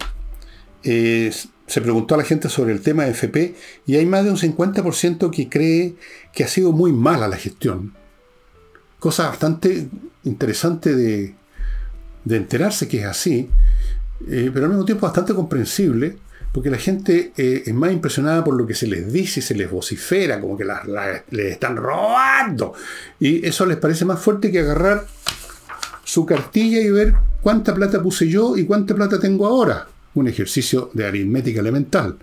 se preguntó a la gente sobre el tema de FP y hay más de un 50% que cree que ha sido muy mala la gestión. Cosa bastante interesante de, enterarse que es así, eh, pero al mismo tiempo bastante comprensible, porque la gente eh, es más impresionada por lo que se les dice y se les vocifera, como que les están robando. Y eso les parece más fuerte que agarrar su cartilla y ver cuánta plata puse yo y cuánta plata tengo ahora. Un ejercicio de aritmética elemental.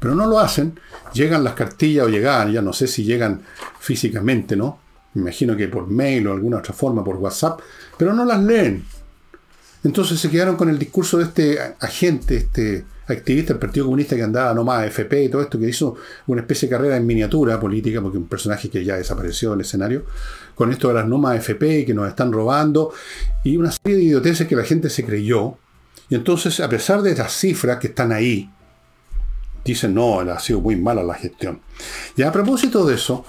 Pero no lo hacen, llegan las cartillas o llegan, ya no sé si llegan físicamente, ¿no? Me imagino que por mail o alguna otra forma, por WhatsApp, pero no las leen. Entonces se quedaron con el discurso de este agente, este activista del Partido Comunista que andaba nomás FP y todo esto, que hizo una especie de carrera en miniatura política, porque un personaje que ya desapareció del escenario, con esto de las nomas FP que nos están robando, y una serie de idioteces que la gente se creyó. Y entonces, a pesar de las cifras que están ahí, dicen, no, ha sido muy mala la gestión. Y a propósito de eso,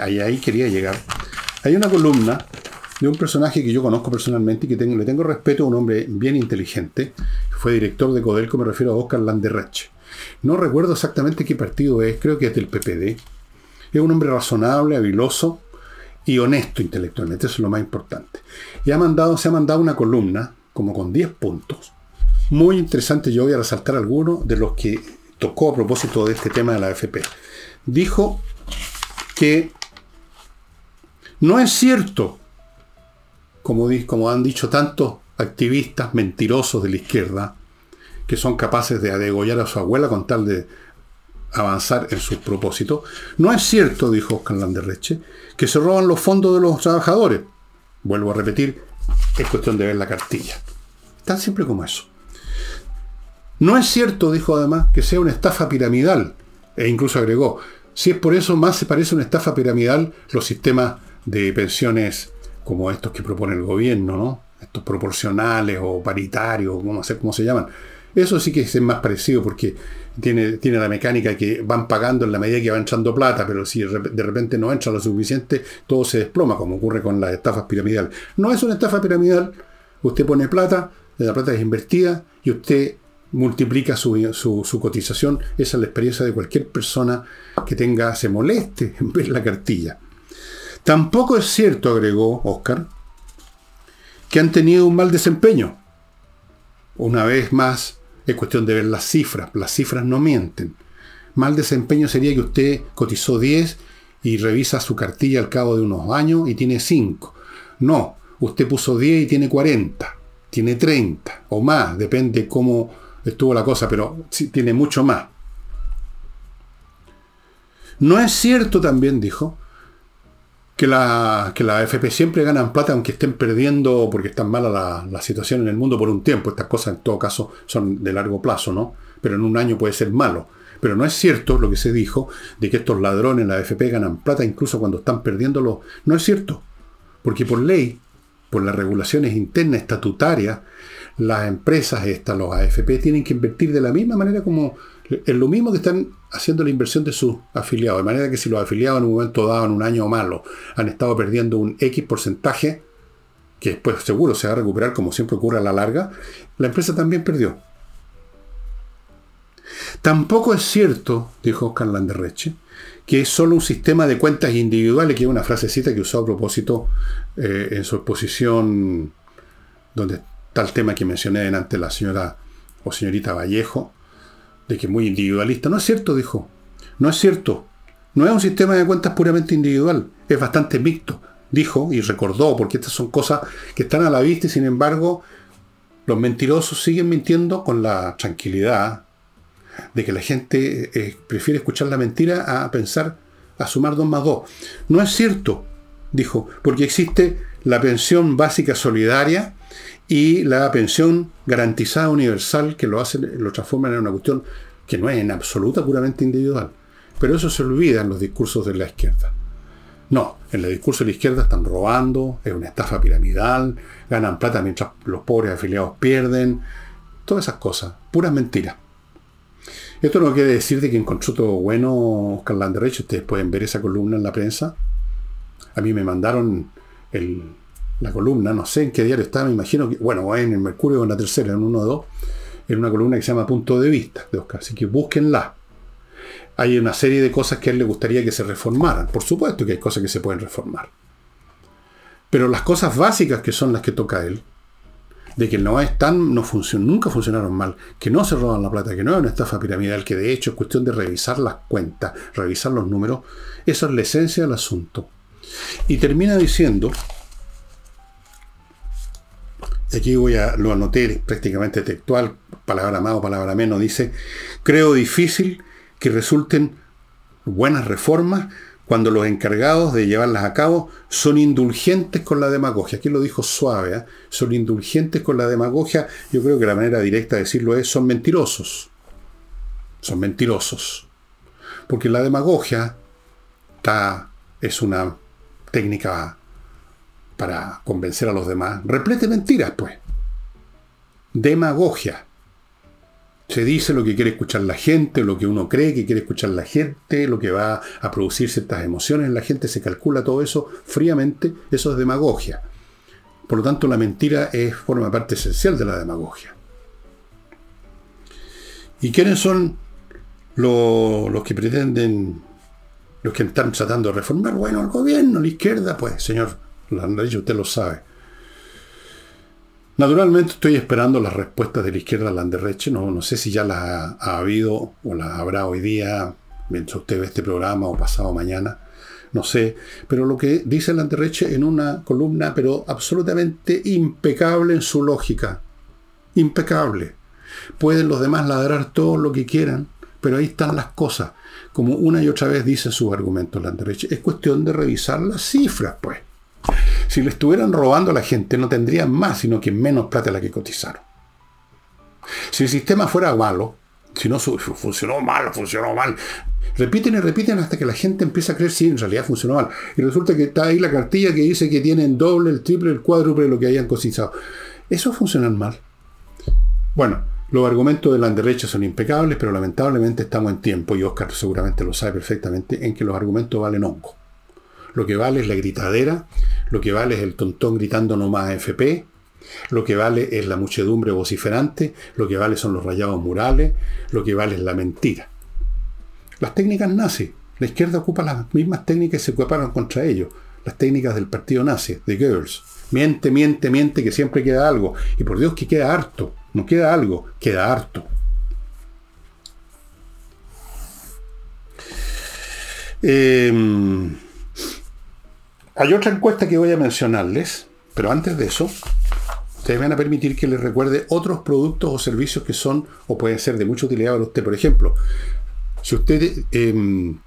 ahí, ahí quería llegar, hay una columna de un personaje que yo conozco personalmente y que le tengo respeto, un hombre bien inteligente, fue director de Codelco, me refiero a Oscar Landerreche. No recuerdo exactamente qué partido es, creo que es del PPD. Es un hombre razonable, habiloso y honesto intelectualmente, eso es lo más importante. Y ha mandado, se ha mandado una columna, como con 10 puntos, muy interesante, yo voy a resaltar algunos de los que tocó a propósito de este tema de la AFP. Dijo que no es cierto como, han dicho tantos activistas mentirosos de la izquierda, que son capaces de adegollar a su abuela con tal de avanzar en sus propósitos. No es cierto, dijo Oscar Landerreche, que se roban los fondos de los trabajadores. Vuelvo a repetir, es cuestión de ver la cartilla. Tan simple como eso. No es cierto, dijo además, que sea una estafa piramidal. E incluso agregó, si es por eso más se parece a una estafa piramidal los sistemas de pensiones como estos que propone el gobierno, ¿no? Estos proporcionales o paritarios, cómo, cómo se llaman. Eso sí que es más parecido porque tiene, tiene la mecánica que van pagando en la medida que va entrando plata, pero si de repente no entra lo suficiente, todo se desploma, como ocurre con las estafas piramidales. No es una estafa piramidal, usted pone plata, la plata es invertida y usted multiplica su, su, cotización. Esa es la experiencia de cualquier persona que tenga, se moleste en ver la cartilla. Tampoco es cierto, agregó Oscar, que han tenido un mal desempeño. Una vez más, es cuestión de ver las cifras. Las cifras no mienten. Mal desempeño sería que usted cotizó 10 y revisa su cartilla al cabo de unos años y tiene 5. No, usted puso 10 y tiene 40, tiene 30 o más, depende cómo estuvo la cosa, pero sí, tiene mucho más. No es cierto también, dijo, que la, que la AFP siempre ganan plata aunque estén perdiendo porque está mala la, situación en el mundo por un tiempo. Estas cosas en todo caso son de largo plazo, ¿no? Pero en un año puede ser malo. Pero no es cierto lo que se dijo de que estos ladrones en la AFP ganan plata incluso cuando están perdiéndolo. No es cierto. Porque por ley, por las regulaciones internas estatutarias, las empresas estas, los AFP, tienen que invertir de la misma manera como es lo mismo que están haciendo la inversión de sus afiliados. De manera que si los afiliados en un momento dado, en un año malo, han estado perdiendo un X porcentaje, que después seguro se va a recuperar como siempre ocurre a la larga, la empresa también perdió. Tampoco es cierto, dijo Oscar Landerreche, que es solo un sistema de cuentas individuales, que es una frasecita que usó a propósito eh, en su exposición, donde está el tema que mencioné delante la señora o señorita Vallejo, de que es muy individualista. No es cierto, dijo. No es cierto. No es un sistema de cuentas puramente individual. Es bastante mixto, dijo y recordó, porque estas son cosas que están a la vista y sin embargo los mentirosos siguen mintiendo con la tranquilidad de que la gente eh, prefiere escuchar la mentira a pensar, a sumar dos más dos. No es cierto, dijo, porque existe la pensión básica solidaria y la pensión garantizada universal que lo hace, lo transforma en una cuestión que no es en absoluta puramente individual. Pero eso se olvida en los discursos de la izquierda. No, en el discurso de la izquierda están robando, es una estafa piramidal, ganan plata mientras los pobres afiliados pierden, todas esas cosas, puras mentiras. Esto no quiere decir de que encontró todo bueno Oscar Landerreich, ustedes pueden ver esa columna en la prensa. A mí me mandaron la columna, no sé en qué diario está, me imagino que, bueno, en el Mercurio o en la tercera, en uno o dos, en una columna que se llama Punto de Vista de Oscar, así que búsquenla hay una serie de cosas que a él le gustaría que se reformaran. Por supuesto que hay cosas que se pueden reformar. Pero las cosas básicas que son las que toca él, de que no están, no funcionan, nunca funcionaron mal, que no se roban la plata, que no es una estafa piramidal, que de hecho es cuestión de revisar las cuentas, revisar los números, esa es la esencia del asunto. Y termina diciendo, aquí voy a, lo anoté prácticamente textual, palabra más o palabra menos, dice, creo difícil que resulten buenas reformas cuando los encargados de llevarlas a cabo son indulgentes con la demagogia. Aquí lo dijo suave, ¿eh? son indulgentes con la demagogia. Yo creo que la manera directa de decirlo es son mentirosos. Son mentirosos. Porque la demagogia es una técnica para convencer a los demás. Replete mentiras, pues. Demagogia. Se dice lo que quiere escuchar la gente, lo que uno cree que quiere escuchar la gente, lo que va a producir ciertas emociones en la gente, se calcula todo eso fríamente, eso es demagogia. Por lo tanto, la mentira es, forma parte esencial de la demagogia. ¿Y quiénes son los, los que pretenden, los que están tratando de reformar? Bueno, el gobierno, la izquierda, pues, señor Landrich, usted lo sabe. Naturalmente estoy esperando las respuestas de la izquierda Landerreche. No, no sé si ya las ha, habido o las habrá hoy día, mientras usted ve este programa o pasado mañana. No sé. Pero lo que dice Landerreche en una columna, pero absolutamente impecable en su lógica. Impecable. Pueden los demás ladrar todo lo que quieran, pero ahí están las cosas. Como una y otra vez dice su argumento Landerreche. Es cuestión de revisar las cifras, pues. Si le estuvieran robando a la gente, no tendrían más, sino que menos plata la que cotizaron. Si el sistema fuera malo, si no funcionó mal, funcionó mal, repiten y repiten hasta que la gente empieza a creer si en realidad funcionó mal. Y resulta que está ahí la cartilla que dice que tienen doble, el triple, el cuádruple de lo que hayan cotizado. Eso funciona mal. Bueno, los argumentos de la derecha son impecables, pero lamentablemente estamos en tiempo, y Oscar seguramente lo sabe perfectamente, en que los argumentos valen hongo. Lo que vale es la gritadera, lo que vale es el tontón gritando no más FP, lo que vale es la muchedumbre vociferante, lo que vale son los rayados murales, lo que vale es la mentira. Las técnicas nazi, la izquierda ocupa las mismas técnicas y se ocuparon contra ellos, las técnicas del partido nazi, de Goebbels. Miente, miente, miente, que siempre queda algo. Y por Dios que queda harto, no queda algo, queda harto. Eh, hay otra encuesta que voy a mencionarles, pero antes de eso, ustedes van a permitir que les recuerde otros productos o servicios que son o pueden ser de mucha utilidad para usted. Por ejemplo, si usted em,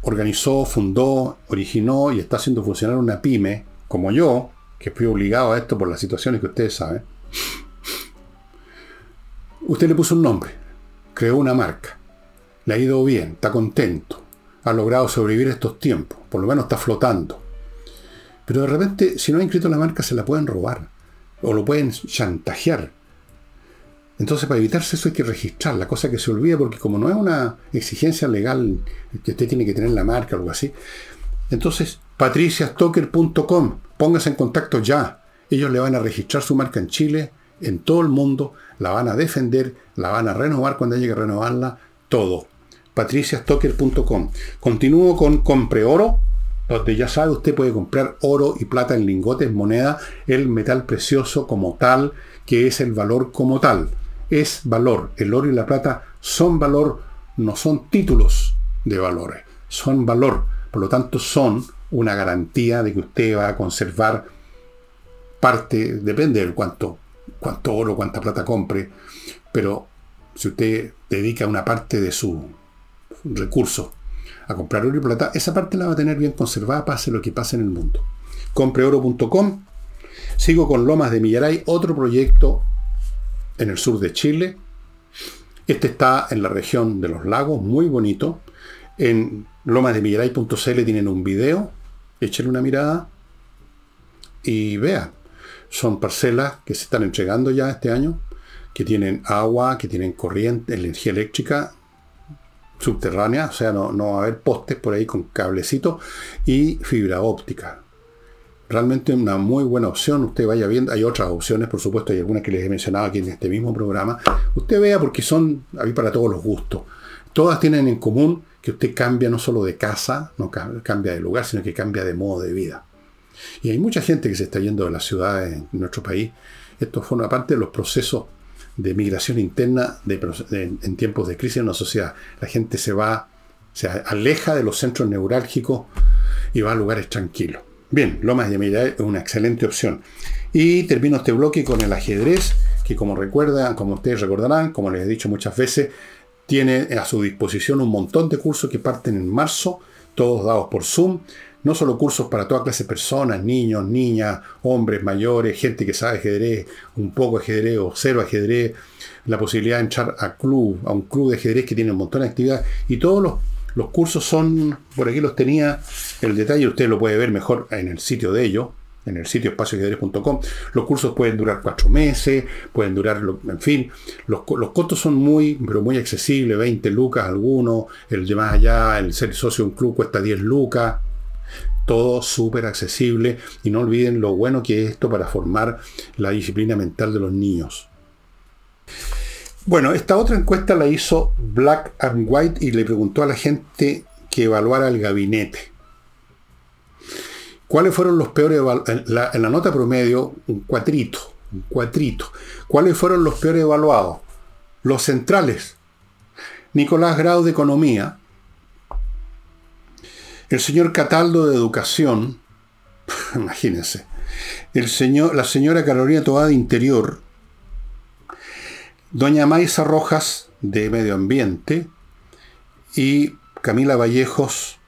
organizó, fundó, originó y está haciendo funcionar una pyme, como yo, que fui obligado a esto por las situaciones que ustedes saben, usted le puso un nombre, creó una marca, le ha ido bien, está contento, ha logrado sobrevivir estos tiempos, por lo menos está flotando. Pero de repente, si no ha inscrito la marca, se la pueden robar o lo pueden chantajear. Entonces, para evitarse eso hay que registrar, la cosa que se olvida, porque como no es una exigencia legal que usted tiene que tener la marca o algo así, entonces, patriciastocker.com, póngase en contacto ya. Ellos le van a registrar su marca en Chile, en todo el mundo, la van a defender, la van a renovar cuando llegue a renovarla, todo patriciastocker.com. Continúo con Compre Oro, donde ya sabe usted puede comprar oro y plata en lingotes, moneda, el metal precioso como tal, que es el valor como tal. Es valor. El oro y la plata son valor, no son títulos de valores, son valor. Por lo tanto, son una garantía de que usted va a conservar parte, depende de cuánto, cuánto oro, cuánta plata compre, pero si usted dedica una parte de su recursos a comprar oro y plata, esa parte la va a tener bien conservada, pase lo que pase en el mundo. Compreoro.com. Sigo con Lomas de Millaray, otro proyecto en el sur de Chile. Este está en la región de los lagos, muy bonito. En lomasdemiguelay.cl tienen un video, échenle una mirada y vean. Son parcelas que se están entregando ya este año, que tienen agua, que tienen corriente, energía eléctrica subterránea, o sea, no, va a haber postes por ahí con cablecitos y fibra óptica. Realmente una muy buena opción, usted vaya viendo, hay otras opciones, por supuesto, hay algunas que les he mencionado aquí en este mismo programa. Usted vea porque son ahí para todos los gustos. Todas tienen en común que usted cambia no solo de casa, no cambia de lugar, sino que cambia de modo de vida. Y hay mucha gente que se está yendo de las ciudades en nuestro país. Esto forma parte de los procesos de migración interna en tiempos de crisis en una sociedad. La gente se va, se aleja de los centros neurálgicos y va a lugares tranquilos. Bien, Lomas de Mira es una excelente opción. Y termino este bloque con el ajedrez, que como recuerdan, como ustedes recordarán, como les he dicho muchas veces, tiene a su disposición un montón de cursos que parten en marzo, todos dados por Zoom. No solo cursos para toda clase de personas, niños, niñas, hombres, mayores, gente que sabe ajedrez, un poco ajedrez o cero ajedrez, la posibilidad de entrar a club, a un club de ajedrez que tiene un montón de actividades. Y todos los, los cursos son, por aquí los tenía, el detalle usted lo puede ver mejor en el sitio de ellos, en el sitio espacioajedrez.com. Los cursos pueden durar cuatro meses, pueden durar, en fin, los, los, costos son muy, pero muy accesibles, 20 lucas algunos, el de más allá, el ser socio de un club cuesta 10 lucas. Todo súper accesible y no olviden lo bueno que es esto para formar la disciplina mental de los niños. Bueno, esta otra encuesta la hizo Black and White y le preguntó a la gente que evaluara el gabinete. ¿Cuáles fueron los peores en en la nota promedio? Un cuatrito, un cuatrito. ¿Cuáles fueron los peores evaluados? Los centrales. Nicolás Grau de Economía. El señor Cataldo de Educación. Imagínense. El señor, la señora Carolina Tobá de Interior. Doña Maisa Rojas de Medio Ambiente. Y Camila Vallejos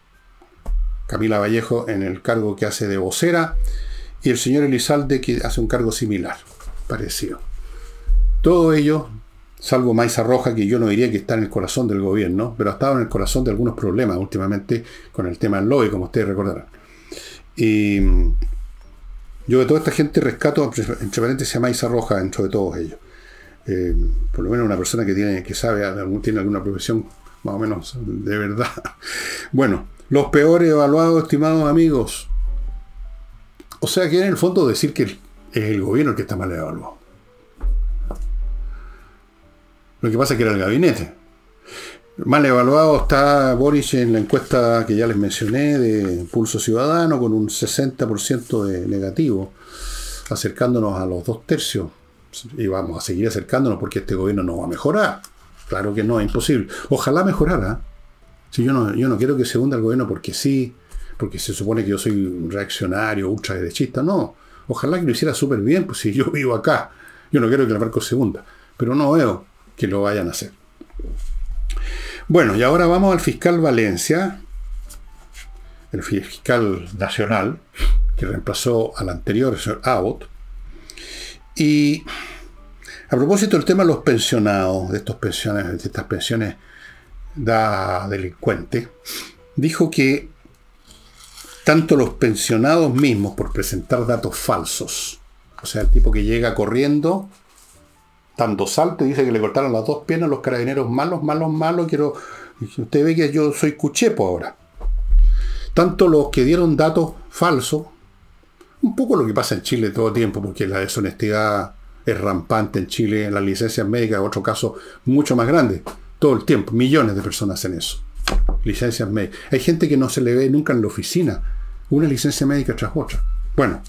Camila Vallejo en el cargo que hace de vocera, y el señor Elizalde que hace un cargo similar, parecido. Todo ello, salvo Maiza Roja, que yo no diría que está en el corazón del gobierno, pero ha estado en el corazón de algunos problemas últimamente con el tema del lobby, como ustedes recordarán. Y mm, yo de toda esta gente rescato, entre paréntesis, a Maiza Roja dentro de todos ellos. Eh, por lo menos una persona que tiene, que sabe, tiene alguna profesión más o menos de verdad. Bueno, los peores evaluados, estimados amigos. O sea que en el fondo decir que es el gobierno el que está mal evaluado. Lo que pasa es que era el gabinete. Mal evaluado está Boris en la encuesta que ya les mencioné de Pulso Ciudadano con un 60% de negativo, acercándonos a los dos tercios. Y vamos a seguir acercándonos porque este gobierno no va a mejorar. Claro que no, es imposible. Ojalá mejorara. Si yo no, yo no quiero que se hunda el gobierno porque sí, porque se supone que yo soy un reaccionario, ultraderechista. No, ojalá que lo hiciera súper bien, pues si yo vivo acá, yo no quiero que el barco se hunda. Pero no veo que lo vayan a hacer. Bueno, y ahora vamos al fiscal Valencia, el fiscal nacional, que reemplazó al anterior, el señor Abbott. Y a propósito del tema de los pensionados, de estos pensiones, de estas pensiones da delincuente, dijo que tanto los pensionados mismos por presentar datos falsos, o sea, el tipo que llega corriendo, dando salto y dice que le cortaron las dos piernas, los carabineros malos, malos, malos, quiero... Usted ve que yo soy cuchepo ahora. Tanto los que dieron datos falsos, un poco lo que pasa en Chile todo el tiempo, porque la deshonestidad es rampante en Chile, en las licencias médicas, otro caso mucho más grande todo el tiempo. Millones de personas en eso. Licencias médicas. Hay gente que no se le ve nunca en la oficina. Una licencia médica tras otra. Bueno,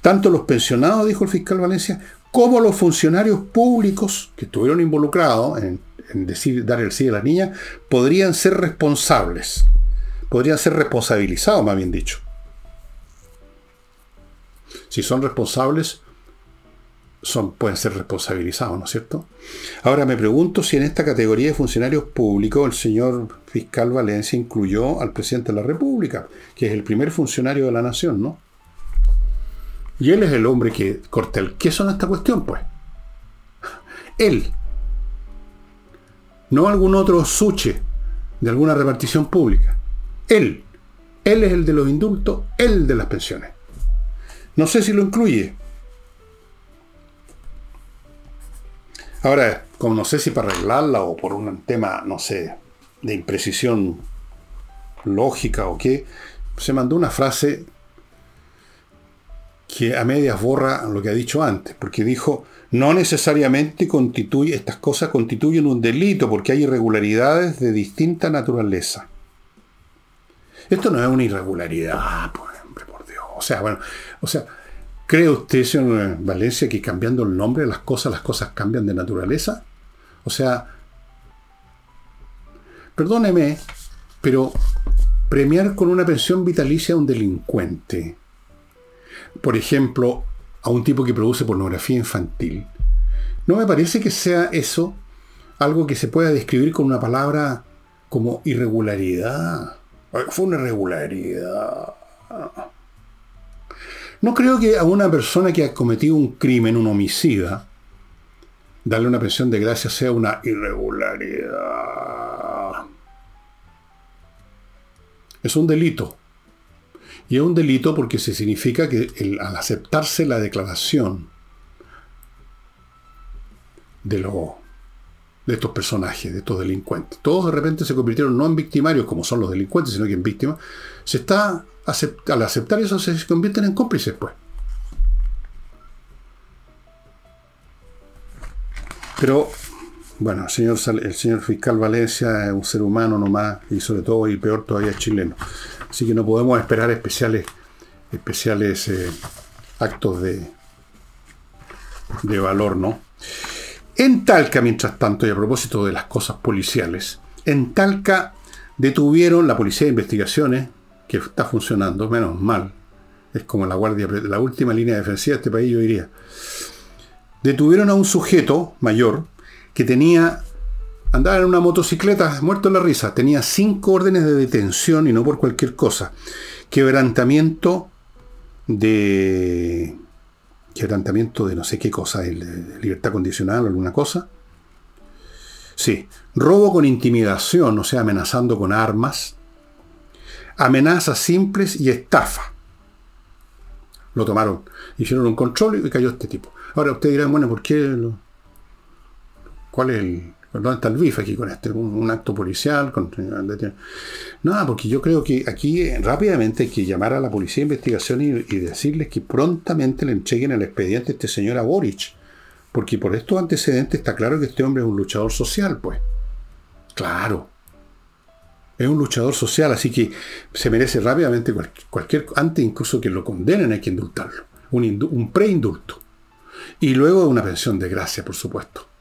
tanto los pensionados, dijo el fiscal Valencia, como los funcionarios públicos que estuvieron involucrados en, decir, dar el sí a la niña, podrían ser responsables. Podrían ser responsabilizados, más bien dicho. Si son responsables, son, pueden ser responsabilizados, ¿no es cierto? Ahora me pregunto si en esta categoría de funcionarios públicos el señor fiscal Valencia incluyó al presidente de la República, que es el primer funcionario de la nación, ¿no? Y él es el hombre que corta el queso en esta cuestión, pues. Él. No algún otro suche de alguna repartición pública. Él. Él es el de los indultos, él de las pensiones. No sé si lo incluye. Ahora, como no sé si para arreglarla o por un tema, no sé, de imprecisión lógica o qué, se mandó una frase que a medias borra lo que ha dicho antes, porque dijo, no necesariamente constituye, estas cosas constituyen un delito, porque hay irregularidades de distinta naturaleza. Esto no es una irregularidad, por, por Dios. O sea, bueno, o sea, ¿cree usted, señor Valencia, que cambiando el nombre de las cosas, las cosas cambian de naturaleza? O sea, perdóneme, pero premiar con una pensión vitalicia a un delincuente, por ejemplo, a un tipo que produce pornografía infantil, no me parece que sea eso algo que se pueda describir con una palabra como irregularidad. Fue una irregularidad. No creo que a una persona que ha cometido un crimen, un homicida, darle una pensión de gracia sea una irregularidad. Es un delito. Y es un delito porque se significa que al aceptarse la declaración de, de estos personajes, de estos delincuentes, todos de repente se convirtieron no en victimarios como son los delincuentes, sino que en víctimas, se está al aceptar eso se convierten en cómplices, pues. Pero, bueno, el señor, el señor fiscal Valencia es un ser humano nomás, y sobre todo, y peor todavía, es chileno. Así que no podemos esperar especiales, especiales eh, actos de, de valor, ¿no? En Talca, mientras tanto, y a propósito de las cosas policiales, en Talca detuvieron la Policía de Investigaciones, que está funcionando, menos mal, es como la guardia, la última línea defensiva de este país, yo diría. Detuvieron a un sujeto mayor que tenía Andaba en una motocicleta, muerto en la risa. Tenía cinco órdenes de detención y no por cualquier cosa. Quebrantamiento de. Quebrantamiento de no sé qué cosa, de libertad condicional o alguna cosa. Sí. Robo con intimidación, o sea, amenazando con armas. Amenazas simples y estafa. Lo tomaron. Hicieron un control y cayó este tipo. Ahora ustedes dirán, bueno, ¿por qué? ¿Cuál es el, ¿Dónde está el BIF aquí con este? Un, acto policial. no, porque yo creo que aquí eh, rápidamente hay que llamar a la policía de investigación y, decirles que prontamente le entreguen el expediente a este señor a Boric. Porque por estos antecedentes está claro que este hombre es un luchador social, pues. Claro. Es un luchador social, así que se merece rápidamente cualquier, antes incluso que lo condenen hay que indultarlo. Un, un preindulto. Y luego una pensión de gracia, por supuesto.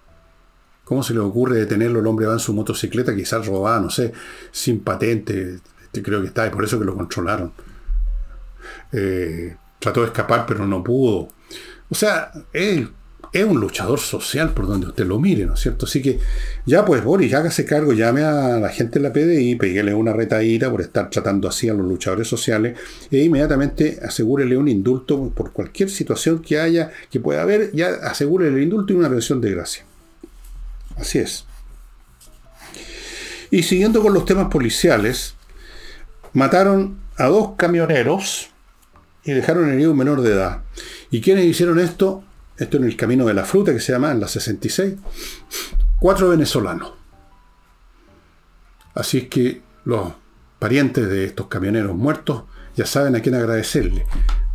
¿Cómo se le ocurre detenerlo? El hombre va en su motocicleta, quizás robada, no sé, sin patente, este, creo que está, y por eso que lo controlaron. Eh, trató de escapar, pero no pudo. O sea, es un luchador social por donde usted lo mire, ¿no es cierto? Así que ya pues Boris, hágase cargo, llame a la gente en la PDI, peguele una retaíra por estar tratando así a los luchadores sociales e inmediatamente asegúrele un indulto por cualquier situación que haya, que pueda haber, ya asegúrele el indulto y una pensión de gracia. Así es. Y siguiendo con los temas policiales, mataron a dos camioneros y dejaron herido un menor de edad. ¿Y quiénes hicieron esto? Esto en el camino de la fruta, que se llama en la 66. Cuatro venezolanos. Así es que los parientes de estos camioneros muertos ya saben a quién agradecerle.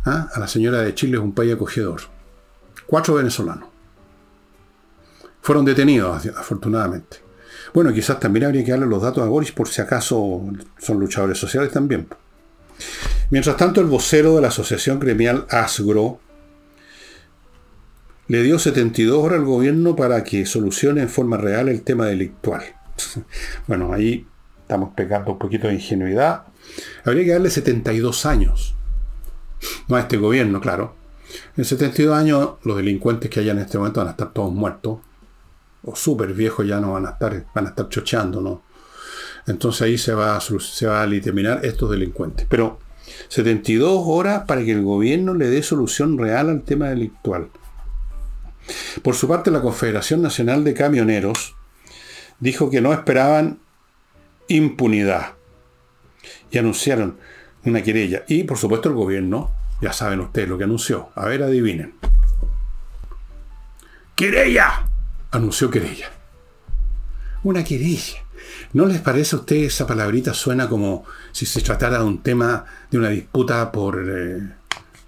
¿ah? A la señora de Chile es un país acogedor. Cuatro venezolanos fueron detenidos, afortunadamente. Bueno, quizás también habría que darle los datos a Boris por si acaso son luchadores sociales también. Mientras tanto, el vocero de la Asociación Gremial ASGRO le dio 72 horas al gobierno para que solucione en forma real el tema delictual. Bueno, ahí estamos pegando un poquito de ingenuidad. Habría que darle 72 años. No a este gobierno, claro. En 72 años los delincuentes que haya en este momento van a estar todos muertos o súper viejos ya no van a estar, van a estar chocheando, ¿no? Entonces ahí se va, a, se va a estos delincuentes. Pero 72 horas para que el gobierno le dé solución real al tema delictual. Por su parte, la Confederación Nacional de Camioneros dijo que no esperaban impunidad. Y anunciaron una querella. Y por supuesto el gobierno, ya saben ustedes lo que anunció. A ver, adivinen. ¡Querella! Anunció querella. Una querella. ¿No les parece a ustedes esa palabrita suena como si se tratara de un tema de una disputa por eh,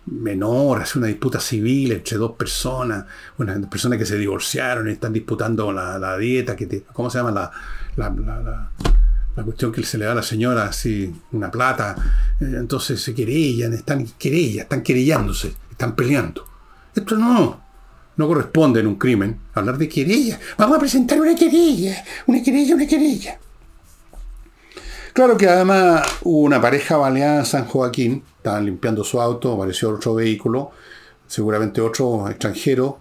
menor, es una disputa civil entre dos personas, una personas que se divorciaron y están disputando la, dieta, ¿cómo se llama? La, la, cuestión que se le da a la señora, así, una plata. Eh, entonces se querellan, están querellas, están querellándose, están peleando. Esto no, no corresponde en un crimen hablar de querella. Vamos a presentar una querella, una querella, una querella. Claro que además hubo una pareja baleada en San Joaquín, estaban limpiando su auto, apareció otro vehículo, seguramente otro extranjero,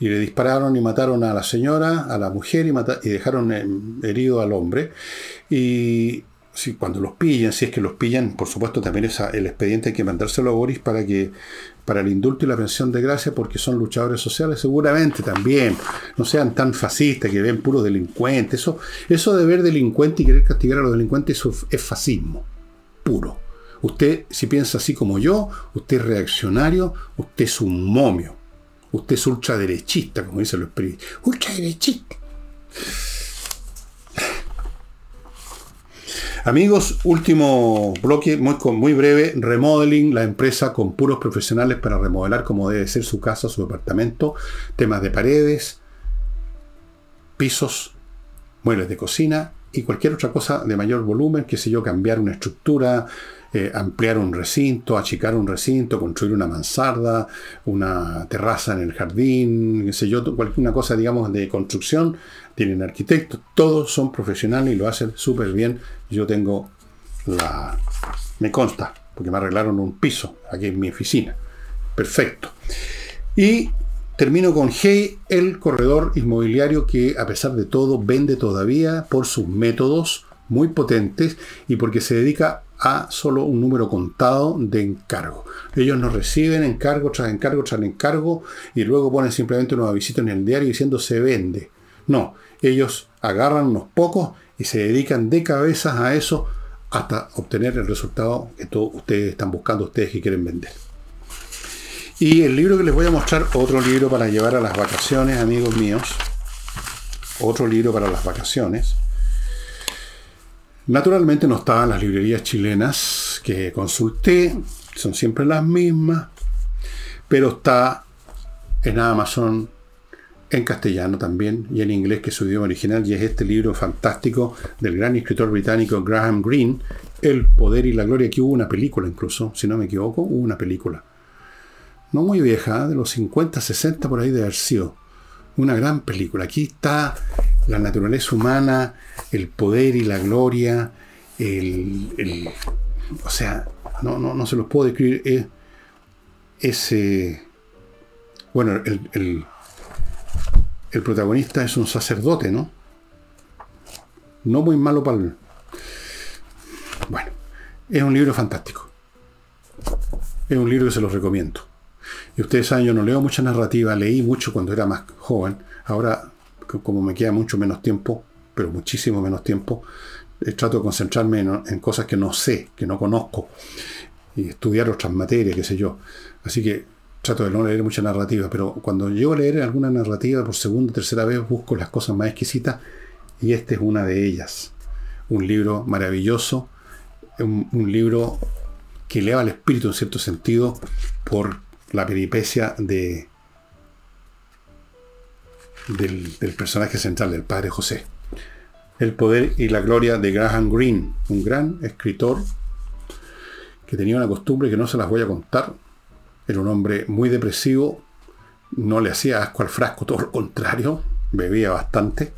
y le dispararon y mataron a la señora, a la mujer y, y dejaron eh, herido al hombre. Y si, cuando los pillan, si es que los pillan, por supuesto también es el expediente hay que mandárselo a Boris para que para el indulto y la pensión de gracia porque son luchadores sociales, seguramente también. No sean tan fascistas que ven puros delincuentes. Eso, eso de ver delincuentes y querer castigar a los delincuentes eso es fascismo puro. Usted, si piensa así como yo, usted es reaccionario, usted es un momio. Usted es ultraderechista, como dicen los periodistas. Ultraderechista. Amigos, último bloque, muy, breve, remodeling, la empresa con puros profesionales para remodelar como debe ser su casa, su departamento, temas de paredes, pisos, muebles de cocina y cualquier otra cosa de mayor volumen, qué sé yo, cambiar una estructura, eh, ampliar un recinto, achicar un recinto, construir una mansarda, una terraza en el jardín, qué sé yo, cualquier cosa, digamos, de construcción, tienen arquitectos, todos son profesionales y lo hacen súper bien. Yo tengo la... me consta, porque me arreglaron un piso aquí en mi oficina. Perfecto. Y termino con Hey, el corredor inmobiliario que a pesar de todo vende todavía por sus métodos muy potentes y porque se dedica a solo un número contado de encargo. Ellos no reciben encargo tras encargo tras encargo y luego ponen simplemente una visita en el diario diciendo se vende. No, ellos agarran unos pocos y se dedican de cabezas a eso hasta obtener el resultado que todos ustedes están buscando, ustedes que quieren vender. Y el libro que les voy a mostrar, otro libro para llevar a las vacaciones, amigos míos. Otro libro para las vacaciones. Naturalmente no estaban las librerías chilenas que consulté, son siempre las mismas, pero está en Amazon en castellano también y en inglés, que es su idioma original, y es este libro fantástico del gran escritor británico Graham Greene, El poder y la gloria, que hubo una película incluso, si no me equivoco, hubo una película. No muy vieja, ¿eh? de los 50, 60 por ahí de haber sido. Una gran película. Aquí está la naturaleza humana, el poder y la gloria, el, o sea, no, no, no, se los puedo describir. ese, bueno, el el protagonista es un sacerdote, ¿no? No muy malo para el... Bueno, es un libro fantástico. Es un libro que se los recomiendo. Y ustedes saben, yo no leo mucha narrativa, leí mucho cuando era más joven. Ahora, como me queda mucho menos tiempo, pero muchísimo menos tiempo, eh, trato de concentrarme en, cosas que no sé, que no conozco, y estudiar otras materias, qué sé yo. Así que trato de no leer mucha narrativa, pero cuando llego a leer alguna narrativa por segunda o tercera vez busco las cosas más exquisitas y esta es una de ellas. Un libro maravilloso, un, libro que eleva el espíritu en cierto sentido por la peripecia de, del, del personaje central, del padre José. El poder y la gloria de Graham Greene, un gran escritor que tenía una costumbre que no se las voy a contar, era un hombre muy depresivo, no le hacía asco al frasco, todo lo contrario, bebía bastante.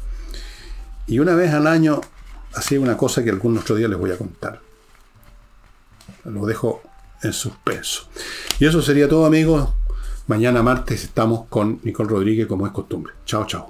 Y una vez al año hacía una cosa que algún otro día les voy a contar. Lo dejo en suspenso. Y eso sería todo amigos. Mañana martes estamos con Nicole Rodríguez como es costumbre. Chao, chao.